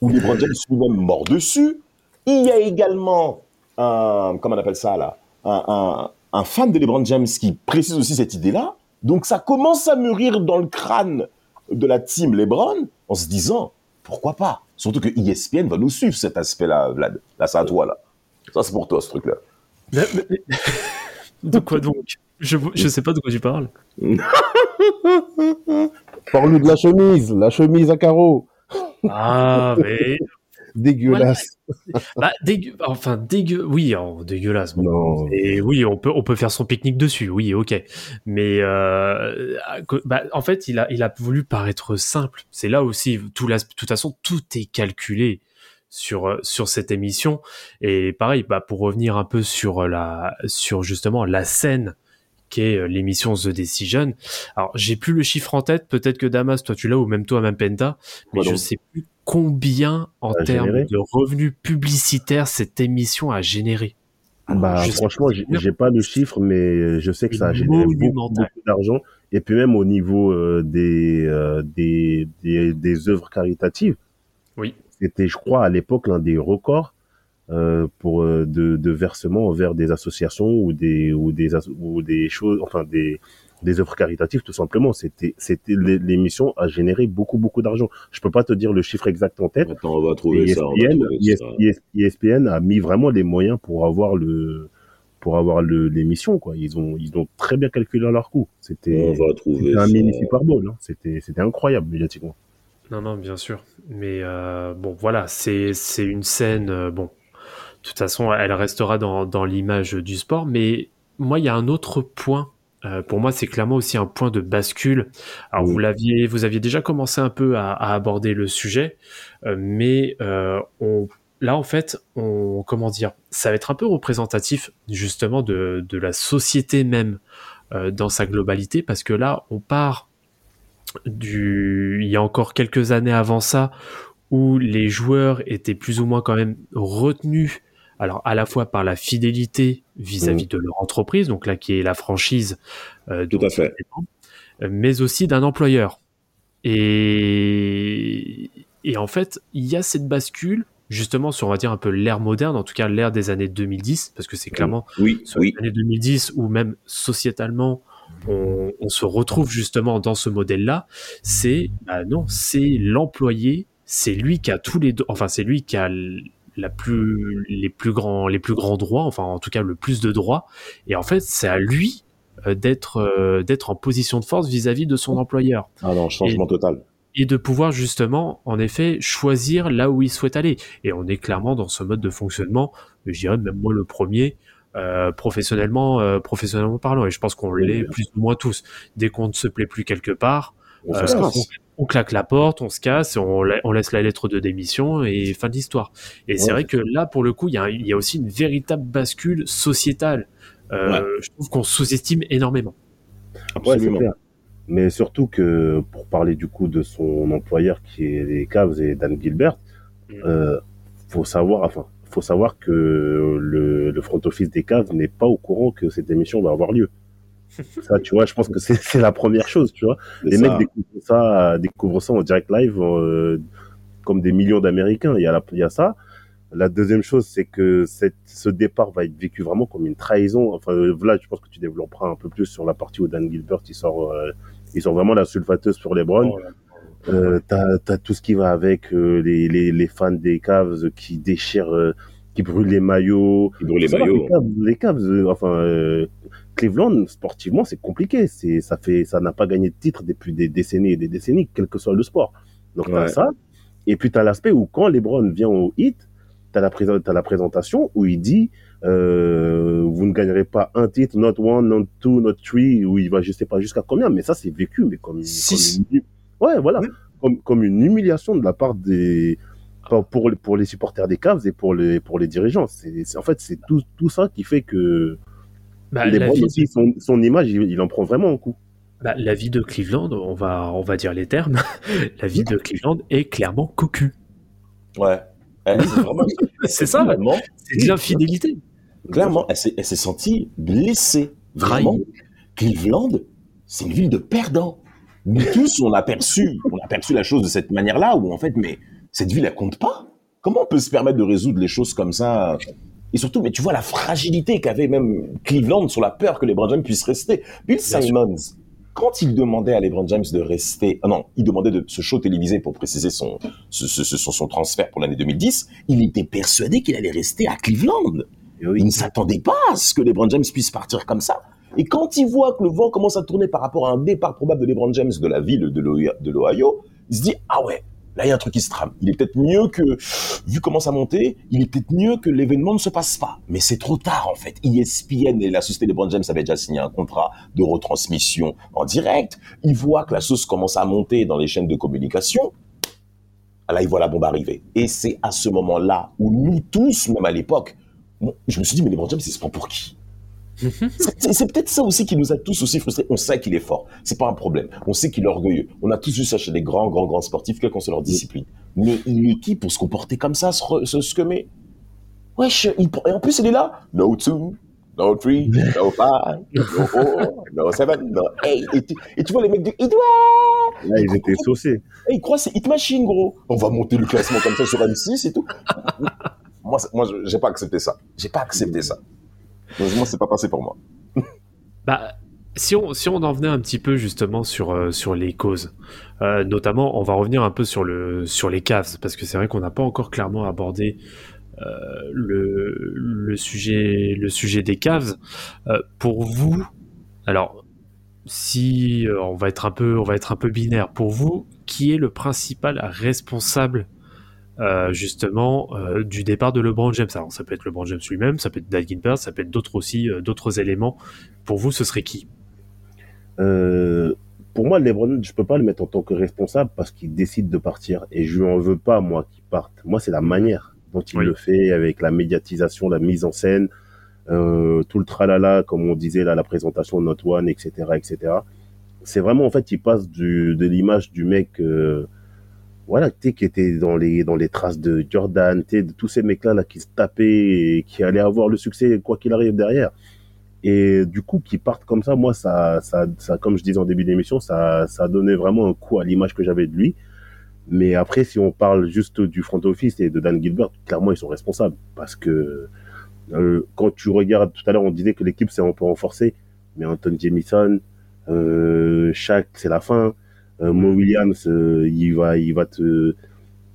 où LeBron James lui-même mord dessus. Il y a également un, comment on appelle ça là, un fan de LeBron James qui précise aussi cette idée-là. Donc ça commence à mûrir dans le crâne de la team LeBron en se disant pourquoi pas? Surtout que ESPN va nous suivre cet aspect-là, Vlad. Là, c'est à toi là. Ça c'est pour toi ce truc-là. Mais- mais- mais- [LAUGHS] de quoi donc? Je, je sais pas de quoi tu parles. [LAUGHS] Parle-nous de la chemise, la chemise à carreaux. Ah, mais Dégueulasse. [LAUGHS] bah, dégueu, enfin dégueu, oui, oh, dégueulasse. bon. Et oui, on peut, on peut faire son pique-nique dessus, oui, ok. Mais euh, bah, en fait, il a, il a voulu paraître simple. C'est là aussi, tout la, de toute façon, tout est calculé sur sur cette émission. Et pareil, bah, pour revenir un peu sur la, sur justement la scène euh, l'émission The Decision. Alors, j'ai plus le chiffre en tête. Peut-être que Damas, toi, tu l'as, ou même toi, même Penta. Mais Quoi je sais plus combien en termes généré de revenus publicitaires cette émission a généré. Bah, Je franchement, pas j'ai pas le chiffre, mais je sais que ça a généré beaucoup, d'argent. Et puis même au niveau euh, des, euh, des, des, des œuvres caritatives, Oui. c'était, je crois, à l'époque l'un des records euh, pour euh, de, de versement vers des associations ou des ou des ou des choses, enfin des des œuvres caritatives tout simplement. C'était c'était l'é- l'émission a généré beaucoup beaucoup d'argent. Je peux pas te dire le chiffre exact en tête. Attends, on va trouver Et ça. on va ESPN, trouver ça. ES- ESPN a mis vraiment les moyens pour avoir le pour avoir le l'émission quoi. Ils ont ils ont très bien calculé leur coût. C'était un mini Super Bowl. Hein. C'était c'était incroyable médiatiquement. Non, non, bien sûr. Mais euh, bon, voilà, c'est c'est une scène. euh, bon, toute façon, elle restera dans, dans l'image du sport. Mais moi, il y a un autre point. euh, pour moi, c'est clairement aussi un point de bascule. Alors, vous l'aviez, vous aviez déjà commencé un peu à, à aborder le sujet, euh, mais euh, on, là, en fait, on, comment dire, ça va être un peu représentatif justement de, de la société même euh, dans sa globalité, parce que là, on part du, il y a encore quelques années avant ça, où les joueurs étaient plus ou moins quand même retenus, alors à la fois par la fidélité vis-à-vis de leur entreprise, donc là qui est la franchise, euh, Tout à fait. mais aussi d'un employeur. Et, et en fait, il y a cette bascule justement sur, on va dire, un peu l'ère moderne, en tout cas l'ère des années 2010, parce que c'est clairement Oui, sur oui. les années 2010 ou même sociétalement, on, on se retrouve justement dans ce modèle-là. C'est, bah non, c'est l'employé, c'est lui qui a tous les, enfin c'est lui qui a la plus, les plus grands, les plus grands droits, enfin en tout cas le plus de droits. Et en fait, c'est à lui euh, d'être, euh, d'être en position de force vis-à-vis de son employeur Ah non, changement total. et de pouvoir justement, en effet, choisir là où il souhaite aller. Et on est clairement dans ce mode de fonctionnement, je dirais même moi le premier, euh, professionnellement, euh, professionnellement parlant. Et je pense qu'on l'est plus ou moins tous. Dès qu'on ne se plaît plus quelque part, On euh, se on. On claque la porte, on se casse, on, la- on laisse la lettre de démission et fin de l'histoire. Et c'est vrai que là, pour le coup, il y a, il y a aussi une véritable bascule sociétale. Euh, Ouais. Je trouve qu'on sous-estime énormément. Absolument. Mais surtout que pour parler du coup de son employeur qui est les Cavs et Dan Gilbert, Mm. euh, faut savoir, enfin, faut savoir que le, le front office des Cavs n'est pas au courant que cette émission va avoir lieu. Ça, tu vois, je pense que c'est la première chose, tu vois. Les ça. mecs découvrent ça, découvrent ça en direct live, euh, comme des millions d'Américains. Il y a la, il y a ça. La deuxième chose, c'est que cette, ce départ va être vécu vraiment comme une trahison. Enfin, euh, là, je pense que tu développeras un peu plus sur la partie où Dan Gilbert, il sort, euh, il sort vraiment la sulfateuse sur les Browns. Oh. Euh, t'as, tout ce qui va avec euh, les, les, les fans des Cavs qui déchirent, euh, qui brûlent les maillots. Il brûle les maillots. Les Cavs, les Cavs, enfin, Cleveland, sportivement, c'est compliqué. C'est, ça fait, ça n'a pas gagné de titre depuis des décennies et des décennies, quel que soit le sport. Donc, t'as ça. Et puis, t'as l'aspect où quand LeBron vient au hit, t'as la, pré- t'as la présentation où il dit, euh, vous ne gagnerez pas un titre, not one, not two, not three, où il va, je sais pas jusqu'à combien, mais ça, c'est vécu, mais comme, Six. comme une, ouais, voilà. Comme, comme une humiliation de la part des, pour, pour, les- supporters des Cavs et pour les, pour les dirigeants. C'est, c'est- en fait, c'est tout, tout ça qui fait que Bah, les la Browns vie- aussi, son, son image, il, il en prend vraiment un coup. Bah, la vie de Cleveland, on va, on va dire les termes, [LAUGHS] la vie de Cleveland est clairement cocu. Ouais. [LAUGHS] C'est vraiment- ça, c'est de l'infidélité. clairement, elle s'est, elle s'est sentie blessée. Vraiment. Cleveland, c'est une ville de perdants. Nous tous, on a perçu, on a perçu la chose de cette manière-là, où en fait, mais cette ville, elle compte pas. Comment on peut se permettre de résoudre les choses comme ça? Et surtout, mais tu vois la fragilité qu'avait même Cleveland sur la peur que les Brown James puissent rester. Bill Simmons, quand il demandait à LeBron James de rester, ah non, il demandait de ce show télévisé pour préciser son, ce- ce- ce- son, transfert pour l'année 2010, il était persuadé qu'il allait rester à Cleveland. Oui. Il ne s'attendait pas à ce que LeBron James puisse partir comme ça. Et quand il voit que le vent commence à tourner par rapport à un départ probable de LeBron James de la ville de l'Ohio, il se dit, ah ouais, là il y a un truc qui se trame. Il est peut-être mieux que, vu comment ça montait, il est peut-être mieux que l'événement ne se passe pas. Mais c'est trop tard en fait. ESPN et la société LeBron James avaient déjà signé un contrat de retransmission en direct. Il voit que la sauce commence à monter dans les chaînes de communication. Là, il voit la bombe arriver. Et c'est à ce moment-là où nous tous, même à l'époque, je me suis dit, mais LeBron James, il se prend pour qui? C'est peut-être ça aussi qui nous a tous aussi frustrés. On sait qu'il est fort, c'est pas un problème. On sait qu'il est orgueilleux. On a tous vu ça chez des grands, grands, grands sportifs, quelle qu'en soit leur discipline. Mais il est qui pour se comporter comme ça, se, re- se scummer? Wesh, il, et en plus il est là. No two, no three, no five, no four, no seven, no eight. Et tu, et tu vois les mecs de Hit, ouais Là, ils étaient saucés. et ils croient c'est Hit Machine, gros. On va monter le classement comme ça sur M6 et tout. moi, moi, j'ai pas accepté ça. J'ai pas accepté ça. Moi, c'est pas passé pour moi. [LAUGHS] Bah, si on, si on en venait un petit peu justement sur, euh, sur les causes, euh, notamment, on va revenir un peu sur, le, sur les Cavs, parce que c'est vrai qu'on n'a pas encore clairement abordé euh, le, le, sujet, le sujet des Cavs. Euh, pour vous, alors, si on va être un peu, on va être un peu binaire, pour vous, qui est le principal responsable euh, justement euh, du départ de LeBron James. Alors ça peut être LeBron James lui-même, ça peut être Gilbert, ça peut être d'autres aussi, euh, d'autres éléments. Pour vous, ce serait qui? Pour moi, LeBron, je peux pas le mettre en tant que responsable parce qu'il décide de partir et je lui en veux pas moi qu'il parte. Moi, c'est la manière dont il Oui. le fait avec la médiatisation, la mise en scène, tout le tralala, comme on disait là, la présentation de Not One, etc., etc. c'est vraiment en fait, il passe du, de l'image du mec, euh, voilà, tu qui était dans les dans les traces de Jordan, tu de tous ces mecs-là là qui se tapaient et qui allaient avoir le succès quoi qu'il arrive derrière. Et du coup, qui partent comme ça, moi, ça, ça, ça, comme je disais en début d'émission, ça, ça donnait vraiment un coup à l'image que j'avais de lui. Mais après, si on parle juste du front office et de Dan Gilbert, clairement, ils sont responsables. Parce que euh, quand tu regardes, tout à l'heure, on disait que l'équipe s'est un peu renforcée. Mais Anton Jamison, euh, Shaq, c'est la fin. Euh, Mo Williams, euh, il va, il va te,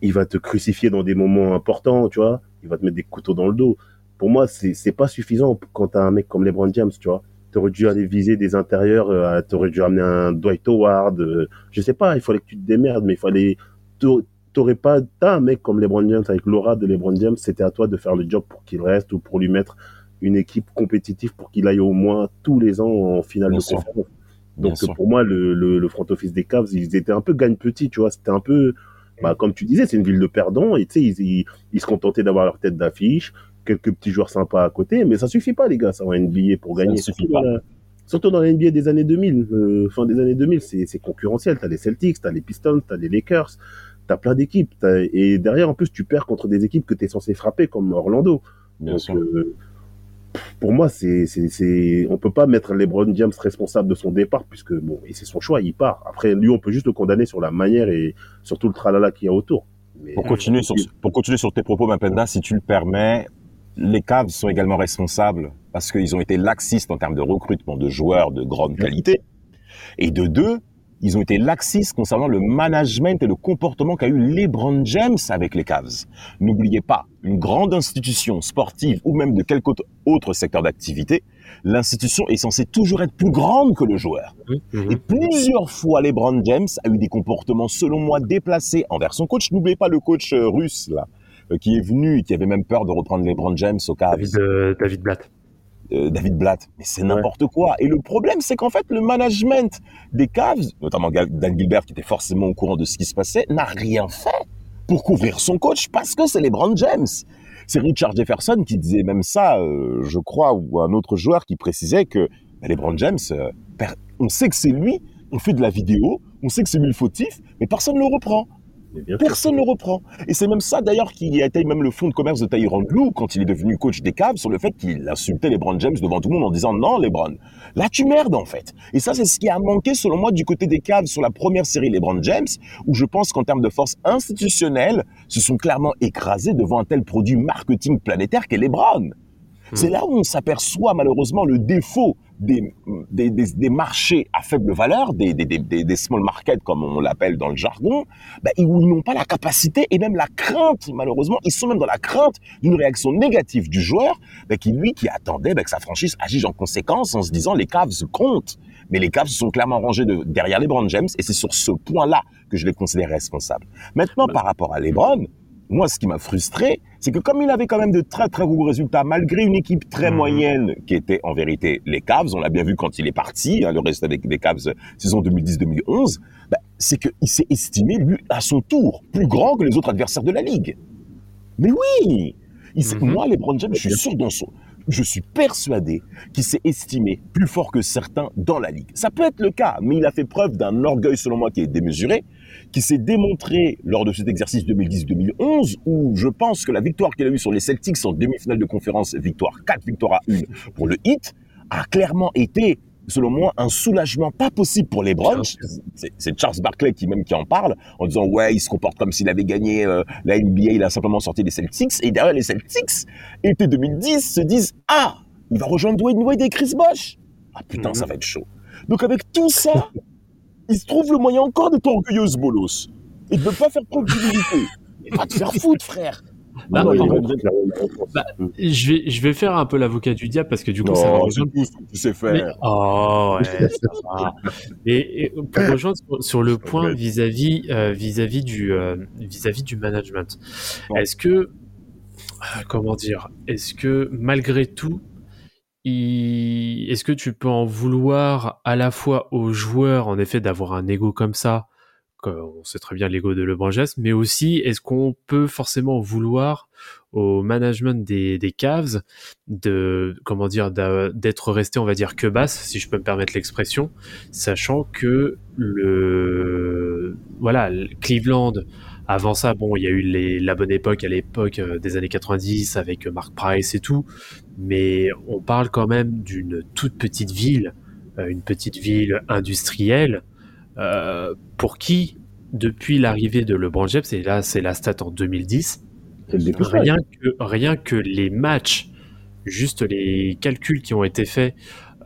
il va te crucifier dans des moments importants, tu vois. Il va te mettre des couteaux dans le dos. Pour moi, c'est, pas suffisant quand t'as un mec comme LeBron James, tu vois. T'aurais dû aller viser des intérieurs, euh, t'aurais dû amener un Dwight Howard, euh, je sais pas, il fallait que tu te démerdes, mais il fallait, t'au- t'aurais pas, t'as un mec comme LeBron James avec l'aura de LeBron James, c'était à toi de faire le job pour qu'il reste ou pour lui mettre une équipe compétitive pour qu'il aille au moins tous les ans en finale Bien de conférence. Donc pour moi, le, le, le front office des Cavs, ils étaient un peu gagne petit, tu vois. C'était un peu, bah, comme tu disais, c'est une ville de perdants et tu sais, ils, ils, ils se contentaient d'avoir leur tête d'affiche, quelques petits joueurs sympas à côté, mais ça suffit pas, les gars, ça en NBA pour Ça ne gagner. suffit Surtout pas. dans la- Surtout dans la NBA des années 2000, euh, fin des années 2000, c'est c'est concurrentiel. T'as les Celtics, t'as les Pistons, t'as les Lakers, t'as plein d'équipes. Et derrière, en plus, tu perds contre des équipes que t'es censé frapper, comme Orlando. Bien Donc, sûr. euh, pour moi, c'est, c'est, on peut pas mettre LeBron James responsable de son départ puisque bon, c'est son choix, il part. Après, lui, on peut juste le condamner sur la manière et sur tout le tralala qu'il y a autour. Mais, Pour continuer sur, pour continuer sur tes propos, Mapenda, si tu le permets, les Cavs sont également responsables parce qu'ils ont été laxistes en termes de recrutement de joueurs de grande qualité. Et de deux, ils ont été laxistes concernant le management et le comportement qu'a eu LeBron James avec les Cavs. N'oubliez pas, une grande institution sportive ou même de quelque autre- secteur d'activité, l'institution est censée toujours être plus grande que le joueur. Mhm. Et plusieurs fois, LeBron James a eu des comportements, selon moi, déplacés envers son coach. N'oubliez pas le coach euh, russe, là, euh, qui est venu et qui avait même peur de reprendre LeBron James au Cavs, David, euh, David Blatt. Euh, David Blatt. Mais c'est n'importe quoi. Et le problème, c'est qu'en fait, le management des Cavs, notamment Dan Gilbert, qui était forcément au courant de ce qui se passait, n'a rien fait pour couvrir son coach parce que c'est LeBron James. C'est Richard Jefferson qui disait même ça, euh, je crois, ou un autre joueur qui précisait que bah, LeBron James, euh, on sait que c'est lui, on fait de la vidéo, on sait que c'est lui le fautif, mais personne ne le reprend. Personne ne reprend. Et c'est même ça d'ailleurs qui a été même le fonds de commerce de Tyron Lue quand il est devenu coach des Cavs sur le fait qu'il insultait LeBron James devant tout le monde en disant non LeBron, là tu merdes en fait. Et ça c'est ce qui a manqué selon moi du côté des Cavs sur la première série LeBron James où je pense qu'en termes de force institutionnelle se sont clairement écrasés devant un tel produit marketing planétaire qu'est LeBron. C'est là où on s'aperçoit malheureusement le défaut des, des, des, des marchés à faible valeur, des, des, small markets comme on l'appelle dans le jargon, bah, où ils n'ont pas la capacité et même la crainte, malheureusement, ils sont même dans la crainte d'une réaction négative du joueur, bah, qui lui, qui attendait bah, que sa franchise agisse en conséquence en se disant les Cavs comptent. Mais les Cavs se sont clairement rangés de, derrière LeBron James et c'est sur ce point-là que je les considère responsables. Maintenant, par rapport à LeBron, moi, ce qui m'a frustré, c'est que comme il avait quand même de très très gros résultats, malgré une équipe très Mhm. moyenne qui était en vérité les Cavs, on l'a bien vu quand il est parti, hein, le résultat des, des Cavs saison 2010-2011, bah, c'est qu'il s'est estimé, lui, à son tour, plus grand que les autres adversaires de la Ligue. Mais oui il Mhm. Moi, LeBron James, je suis sûr dans son... Je suis persuadé qu'il s'est estimé plus fort que certains dans la Ligue. Ça peut être le cas, mais il a fait preuve d'un orgueil, selon moi, qui est démesuré, qui s'est démontré lors de cet exercice 2010-2011, où je pense que la victoire qu'il a eue sur les Celtics en demi-finale de conférence, victoire 4 victoires à 1 pour le hit, a clairement été, selon moi, un soulagement pas possible pour les Browns. C'est Charles Barkley qui même qui en parle, en disant ouais, il se comporte comme s'il avait gagné euh, la NBA, il a simplement sorti les Celtics, et derrière les Celtics, été 2010, se disent ah, il va rejoindre Dwayne Wade et Chris Bosh. Ah putain, Mhm. ça va être chaud. Donc avec tout ça, il se trouve le moyen encore d'être orgueilleuse, bolos. Et de ne pas faire preuve d'humilité. Et pas de faire foutre, frère. Bah, il réponse. bah, je vais, je vais faire un peu l'avocat du diable parce que du coup, ça va Non, c'est rejoindre. tout ce que tu sais Mais- faire. oh, ouais, ça va. Et, et pour rejoindre sur, sur le point vis-à-vis euh, vis-à-vis du euh, vis-à-vis du management, est-ce que euh, comment dire, est-ce que malgré tout, il- est-ce que tu peux en vouloir à la fois aux joueurs en effet d'avoir un ego comme ça, on sait très bien l'ego de LeBron James, mais aussi est-ce qu'on peut forcément vouloir au management des, des Cavs de comment dire d'être resté on va dire que basse si je peux me permettre l'expression sachant que le voilà le Cleveland avant ça bon il y a eu les, la bonne époque à l'époque euh, des années 90 avec Mark Price et tout mais on parle quand même d'une toute petite ville euh, une petite ville industrielle euh, pour qui depuis l'arrivée de LeBron James et là c'est la stat en 2010 C'est le dépucelage. rien que, rien que les matchs, juste les calculs qui ont été faits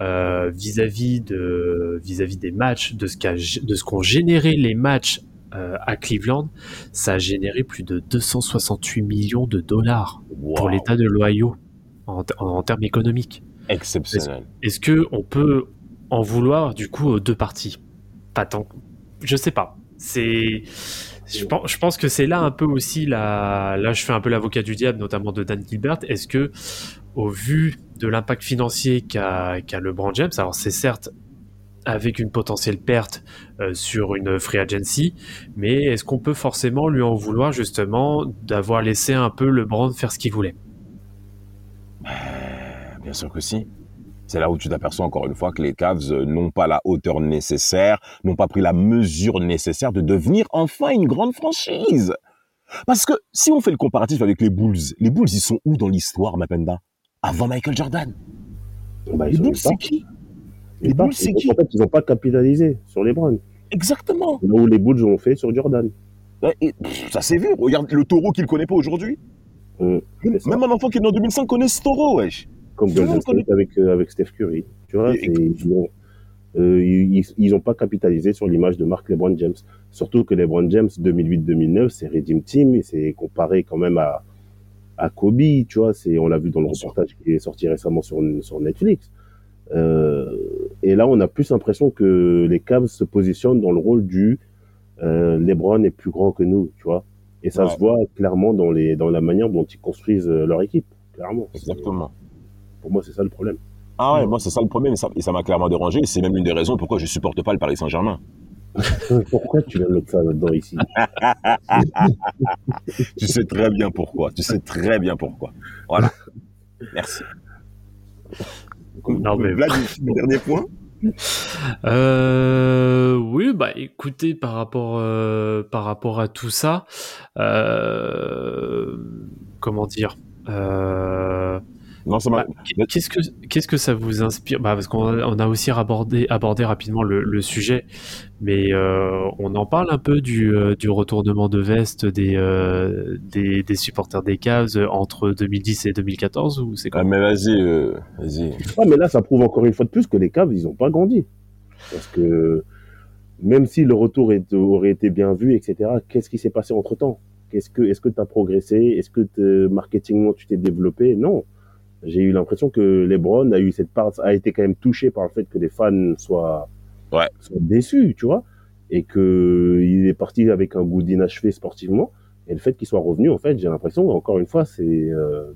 euh, vis-à-vis de vis-à-vis des matchs, de ce qu'a de ce qu'ont généré les matchs euh, à Cleveland, ça a généré plus de 268 millions de dollars pour l'État de l'Ohio en, en- en termes économiques. Exceptionnel. Est-ce que on peut en vouloir du coup aux deux parties? Pas tant. Je sais pas. C'est. Je pense, je pense que c'est là un peu aussi la. Là, je fais un peu l'avocat du diable, notamment de Dan Gilbert. Est-ce que, au vu de l'impact financier qu'a qu'a LeBron James, alors c'est certes avec une potentielle perte euh, sur une free agency, mais est-ce qu'on peut forcément lui en vouloir justement d'avoir laissé un peu LeBron faire ce qu'il voulait? Bien sûr que si. C'est là où tu t'aperçois encore une fois que les Cavs euh, n'ont pas la hauteur nécessaire, n'ont pas pris la mesure nécessaire de devenir enfin une grande franchise. Parce que si on fait le comparatif avec les Bulls, les Bulls, ils sont où dans l'histoire, Mapenda? Avant Michael Jordan. Bah, Les Bulls, c'est qui? Les. Bulls, c'est qui? En fait, ils n'ont pas capitalisé sur les Browns. Exactement. Là où les Bulls ont fait sur Jordan. Et, pff, ça s'est vu. Regarde le taureau qu'il connaît pas aujourd'hui. Euh. Même un enfant qui est né en 2005 connaît ce taureau, wesh. Comme Golden connaît- avec, euh, avec Steph Curry. Tu vois, Et- ils ont- euh, ils ils ont pas capitalisé sur l'image de Mark LeBron James. Surtout que LeBron James 2008-2009, c'est Redeem Team et c'est comparé quand même à, à Kobe, tu vois. C'est, on l'a vu dans le reportage qui est sorti récemment sur, sur Netflix. Euh, et là, on a plus l'impression que les Cavs se positionnent dans le rôle du euh, LeBron est plus grand que nous, tu vois. Et ça Ouais. se voit clairement dans, les, dans la manière dont ils construisent euh, leur équipe, clairement. Exactement. Pour moi, c'est ça le problème. Ah ouais, moi c'est ça le problème et ça m'a clairement dérangé. C'est même une des raisons pourquoi je supporte pas le Paris Saint-Germain. Pourquoi tu viens de mettre ça là-dedans ici [LAUGHS] Tu sais très bien pourquoi. Tu sais très bien pourquoi. Voilà. Merci. Non, mais- Vlad, le dernier point. Euh, oui, bah écoutez, par rapport, euh, par rapport à tout ça, euh, comment dire euh, Non, ça m'a. bah, Qu'est-ce que qu'est-ce que ça vous inspire? Bah, Parce qu'on a, on a aussi abordé, abordé rapidement le, le sujet, mais euh, on en parle un peu du, euh, du retournement de veste des, euh, des, des supporters des Cavs entre 2010 et 2014 ou c'est Ah, quoi mais vas-y, euh, vas-y. Ah, mais là, ça prouve encore une fois de plus que les Cavs, ils n'ont pas grandi. Parce que même si le retour est- aurait été bien vu, etc., qu'est-ce qui s'est passé entre temps Qu'est-ce que, Est-ce que tu as progressé? Est-ce que marketingement tu t'es développé? Non. J'ai eu l'impression que LeBron a eu cette part, a été quand même touché par le fait que les fans soient, Ouais. soient déçus, tu vois, et que il est parti avec un goût d'inachevé sportivement. Et le fait qu'il soit revenu, en fait, j'ai l'impression, encore une fois, c'est, euh,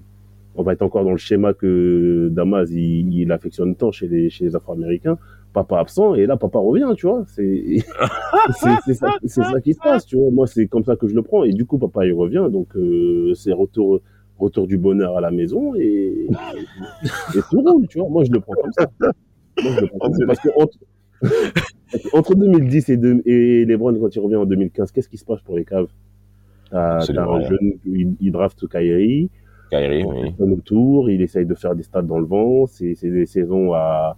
on va être encore dans le schéma que Damas il, il affectionne tant chez les chez les Afro-Américains. Papa absent et là papa revient, tu vois. C'est [LAUGHS] c'est ça, ça qui se passe, tu vois. Moi c'est comme ça que je le prends et du coup papa il revient donc euh, c'est retour retour du bonheur à la maison et, et tout roule, tu vois. Moi je le prends comme ça. Moi, je le prends comme ça. Parce que entre, entre 2010 et, deux- et LeBron quand il revient en 2015, qu'est-ce qui se passe pour les Cavs? T'as t'as un jeune, il, il draft Kyrie, Kyrie, oui. autour, il essaye de faire des stats dans le vent, c'est des saisons à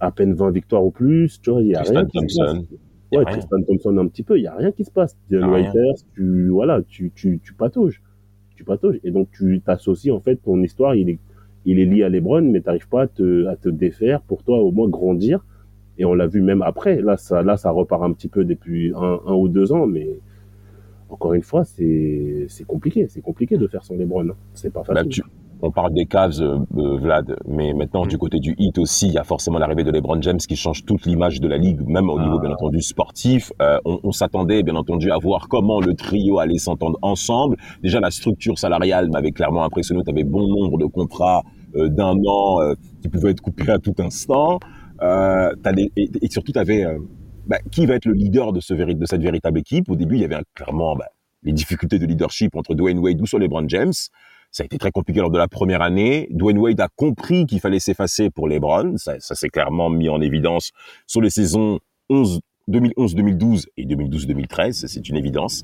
à peine 20 victoires ou plus, tu vois, il y a Tristan rien. Thompson. Ouais. Tristan Thompson un petit peu, il y a rien qui se passe. Dylan. Waiters, tu voilà, tu tu tu patauges. Tu et donc tu t'associes en fait ton histoire, il est il est lié à LeBron mais t'arrives pas à te à te défaire pour toi au moins grandir et on l'a vu même après. Là ça là ça repart un petit peu depuis un, ou deux ans mais encore une fois, c'est compliqué, c'est compliqué de faire son LeBron. hein. C'est pas facile. tu- on parle des Cavs, euh, euh, Vlad, mais maintenant Mm. du côté du Heat aussi, il y a forcément l'arrivée de LeBron James qui change toute l'image de la ligue, même au Ah. niveau bien entendu sportif. Euh, on on s'attendait bien entendu à voir comment le trio allait s'entendre ensemble. Déjà la structure salariale m'avait clairement impressionné. Tu avais bon nombre de contrats euh, d'un an euh, qui pouvaient être coupés à tout instant. Euh, des- et, et surtout, tu avais qui va être le leader de, ce de cette véritable équipe? Au début, il y avait un- clairement bah, les difficultés de leadership entre Dwayne Wade ou sur LeBron James. Ça a été très compliqué lors de la première année. Dwayne Wade a compris qu'il fallait s'effacer pour LeBron. Ça, ça s'est clairement mis en évidence sur les saisons 11, 2011-2012 et 2012-2013. C'est une évidence.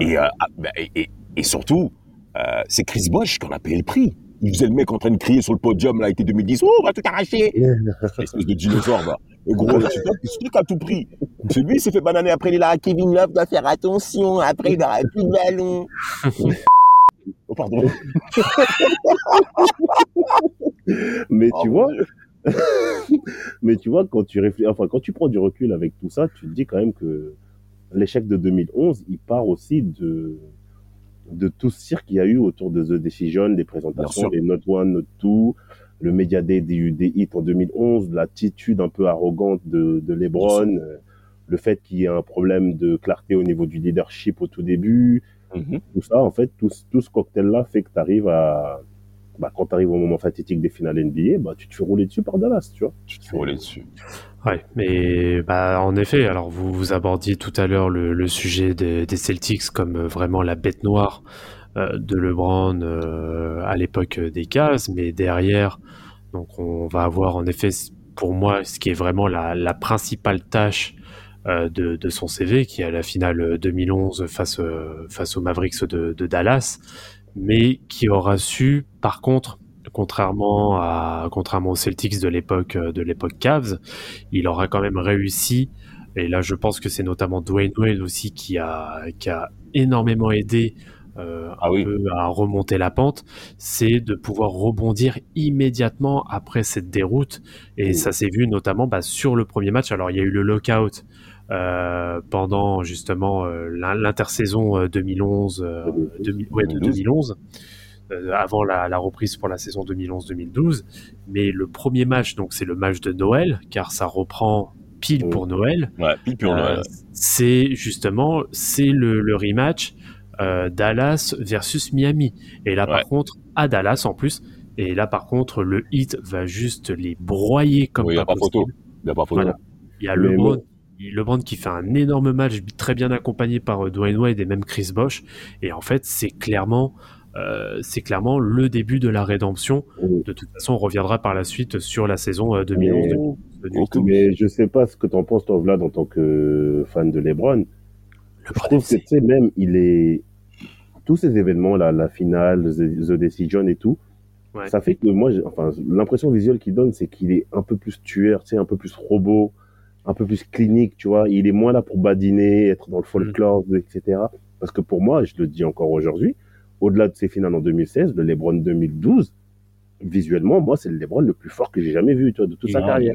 Et, euh, ah, bah, et, surtout, euh, c'est Chris Bosh qui en a payé le prix. Il faisait le mec en train de crier sur le podium, là, était 2010, oh, on va tout arracher. [LAUGHS] Espèce de dinosaure, va. Le gros, là, c'est qui as tout pris. C'est lui, il s'est fait bananer. Après, il est là, Kevin Love doit faire attention. Après, il aura plus de ballon. [LAUGHS] oh, pardon. [LAUGHS] Mais Oh, tu mon vois, [LAUGHS] mais tu vois, quand tu réfléchis, enfin, quand tu prends du recul avec tout ça, tu te dis quand même que l'échec de 2011, il part aussi de, de tout ce cirque qu'il y a eu autour de The Decision, des présentations, sûr. les Not One, Not Two, le Media Day des, des hits en 2011, l'attitude un peu arrogante de, de LeBron, euh, le fait qu'il y ait un problème de clarté au niveau du leadership au tout début, Mhm. tout ça, en fait, tout, ce- tout ce cocktail-là fait que tu arrives à, bah, quand tu arrives au moment fatidique des finales NBA, bah, tu te fais rouler dessus par Dallas, tu vois. Tu te fais rouler dessus. Ouais, mais bah en effet, alors vous, vous abordiez tout à l'heure le, le sujet des, des Celtics comme euh, vraiment la bête noire euh, de LeBron euh, à l'époque des Cavs, mais derrière, donc on va avoir en effet, pour moi, ce qui est vraiment la, la principale tâche euh, de, de son CV, qui est à la finale 2011 face, euh, face aux Mavericks de, de Dallas, mais qui aura su, par contre, contrairement à contrairement aux Celtics de l'époque euh, de l'époque Cavs, il aura quand même réussi. Et là, je pense que c'est notamment Dwayne Wade aussi qui a qui a énormément aidé euh, Ah un oui. peu à remonter la pente, c'est de pouvoir rebondir immédiatement après cette déroute. Et ça s'est vu notamment bah, sur le premier match. Alors, il y a eu le lockout euh, pendant justement euh, l'in- l'intersaison euh, 2011, euh, 2000 ouais, de 2012. 2011, euh, avant la, la reprise pour la saison 2011-2012. Mais le premier match, donc c'est le match de Noël, car ça reprend pile Mm. pour Noël. Ouais, pile Euh, a- c'est justement c'est le, le rematch euh, Dallas versus Miami. Et là, par contre, à Dallas en plus. Et là, par contre, le hit va juste les broyer comme Oui, il n'y pas a pas photo. possible. Il n'y a pas photo. Voilà. Il y a Mais LeBron, LeBron qui fait un énorme match, très bien accompagné par euh, Dwayne Wade et même Chris Bosh. Et en fait, c'est clairement, euh, c'est clairement le début de la rédemption. De toute façon, on reviendra par la suite sur la saison euh, 2011. Mais, 2012. Ok. mais je sais pas ce que t'en penses, toi, Vlad, en tant que fan de LeBron. Le Je trouve que, tu sais, même, il est, tous ces événements, là, la finale, The, Decision et tout, Ouais. ça fait que moi, enfin, l'impression visuelle qu'il donne, c'est qu'il est un peu plus tueur, tu sais, un peu plus robot, un peu plus clinique, tu vois. Il est moins là pour badiner, être dans le folklore, etc. Parce que pour moi, je le dis encore aujourd'hui, au-delà de ses finales en 2016, le LeBron 2012, visuellement, moi, c'est le LeBron le plus fort que j'ai jamais vu, tu vois, de toute sa Non, carrière.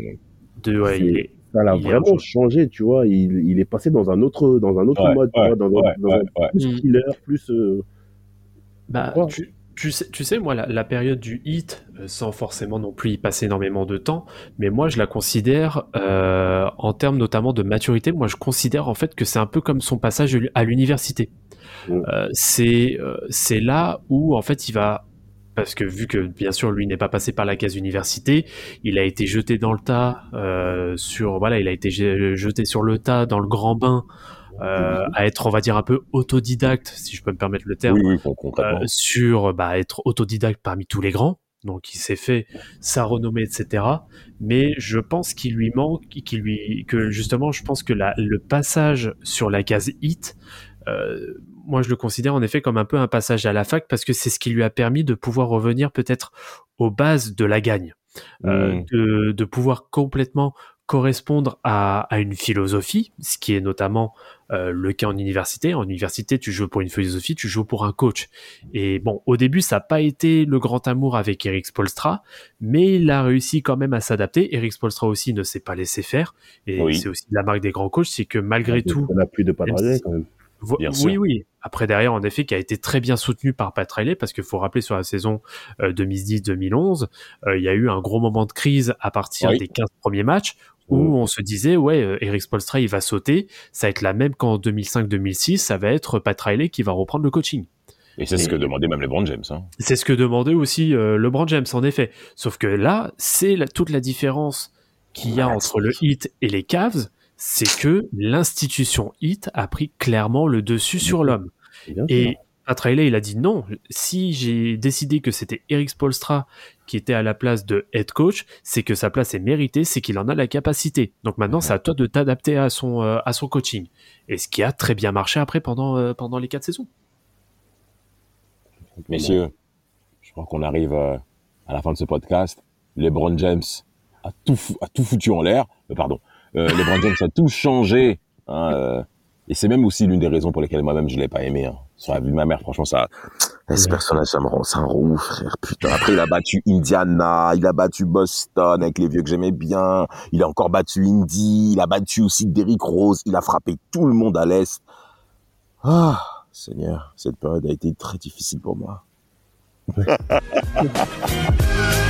de, ouais, C'est- il est- Ça l'a est vraiment changé, tu vois. Il, il est passé dans un autre, dans un autre Ouais, mode, tu vois, dans, un- ouais, dans ouais, un ouais. plus Mm. killer, plus. euh, Bah, tu, tu sais, tu sais, moi, la, la période du hit, euh, sans forcément non plus y passer énormément de temps, mais moi, je la considère, euh, en termes notamment de maturité, moi, je considère en fait que c'est un peu comme son passage à l'université. Euh, c'est euh, c'est là où, en fait, il va parce que vu que bien sûr lui n'est pas passé par la case université, il a été jeté dans le tas euh, sur voilà, il a été je- jeté sur le tas dans le grand bain euh, à être on va dire un peu autodidacte si je peux me permettre le terme Oui, oui, euh, sur bah, être autodidacte parmi tous les grands. Donc il s'est fait sa renommée, etc. Mais je pense qu'il lui manque, qu'il lui, que justement, je pense que la, le passage sur la case hit, euh, moi je le considère en effet comme un peu un passage à la fac parce que c'est ce qui lui a permis de pouvoir revenir peut-être aux bases de la gagne, euh, Mm. de, de pouvoir complètement correspondre à, à une philosophie, ce qui est notamment euh, le cas en université. En université, tu joues pour une philosophie, tu joues pour un coach. Et bon, au début, ça n'a pas été le grand amour avec Eric Spolstra, mais il a réussi quand même à s'adapter. Eric Spolstra aussi ne s'est pas laissé faire. Et Oui. c'est aussi la marque des grands coachs, c'est que malgré tout, On n'a plus de quand même. Bien oui, sûr. oui. Après, derrière, en effet, qui a été très bien soutenu par Pat Riley, parce qu'il faut rappeler sur la saison euh, 2010-2011, euh, il y a eu un gros moment de crise à partir Oui. des 15 premiers matchs, où Mm. on se disait, ouais, euh, Eric Spolstra, il va sauter, ça va être la même qu'en 2005-2006, ça va être Pat Riley qui va reprendre le coaching. Et c'est ce que demandait même LeBron James. Hein. C'est ce que demandait aussi euh, LeBron James, en effet. Sauf que là, c'est toute la différence qu'il y a entre le Heat et les Cavs, c'est que l'institution Heat a pris clairement le dessus sur l'homme. Et Pat Riley, il a dit non. Si j'ai décidé que c'était Eric Spolstra qui était à la place de head coach, c'est que sa place est méritée, c'est qu'il en a la capacité. Donc maintenant, c'est à toi de t'adapter à son, euh, à son coaching. Et ce qui a très bien marché après pendant, euh, pendant les quatre saisons. Messieurs, je crois qu'on arrive euh, à la fin de ce podcast. LeBron James a tout, a tout foutu en l'air. Euh, pardon. Euh, LeBron James a tout changé. hein, euh, et c'est même aussi l'une des raisons pour lesquelles moi-même je l'ai pas aimé. Hein. Sur la vie de ma mère, franchement, ça. Ce personnage, ça me rend, ça me rend ouf, frère. Putain. Après, il a battu Indiana, il a battu Boston avec les vieux que j'aimais bien. Il a encore battu Indy, il a battu aussi Derrick Rose. Il a frappé tout le monde à l'est. Ah, Seigneur, cette période a été très difficile pour moi. [LAUGHS]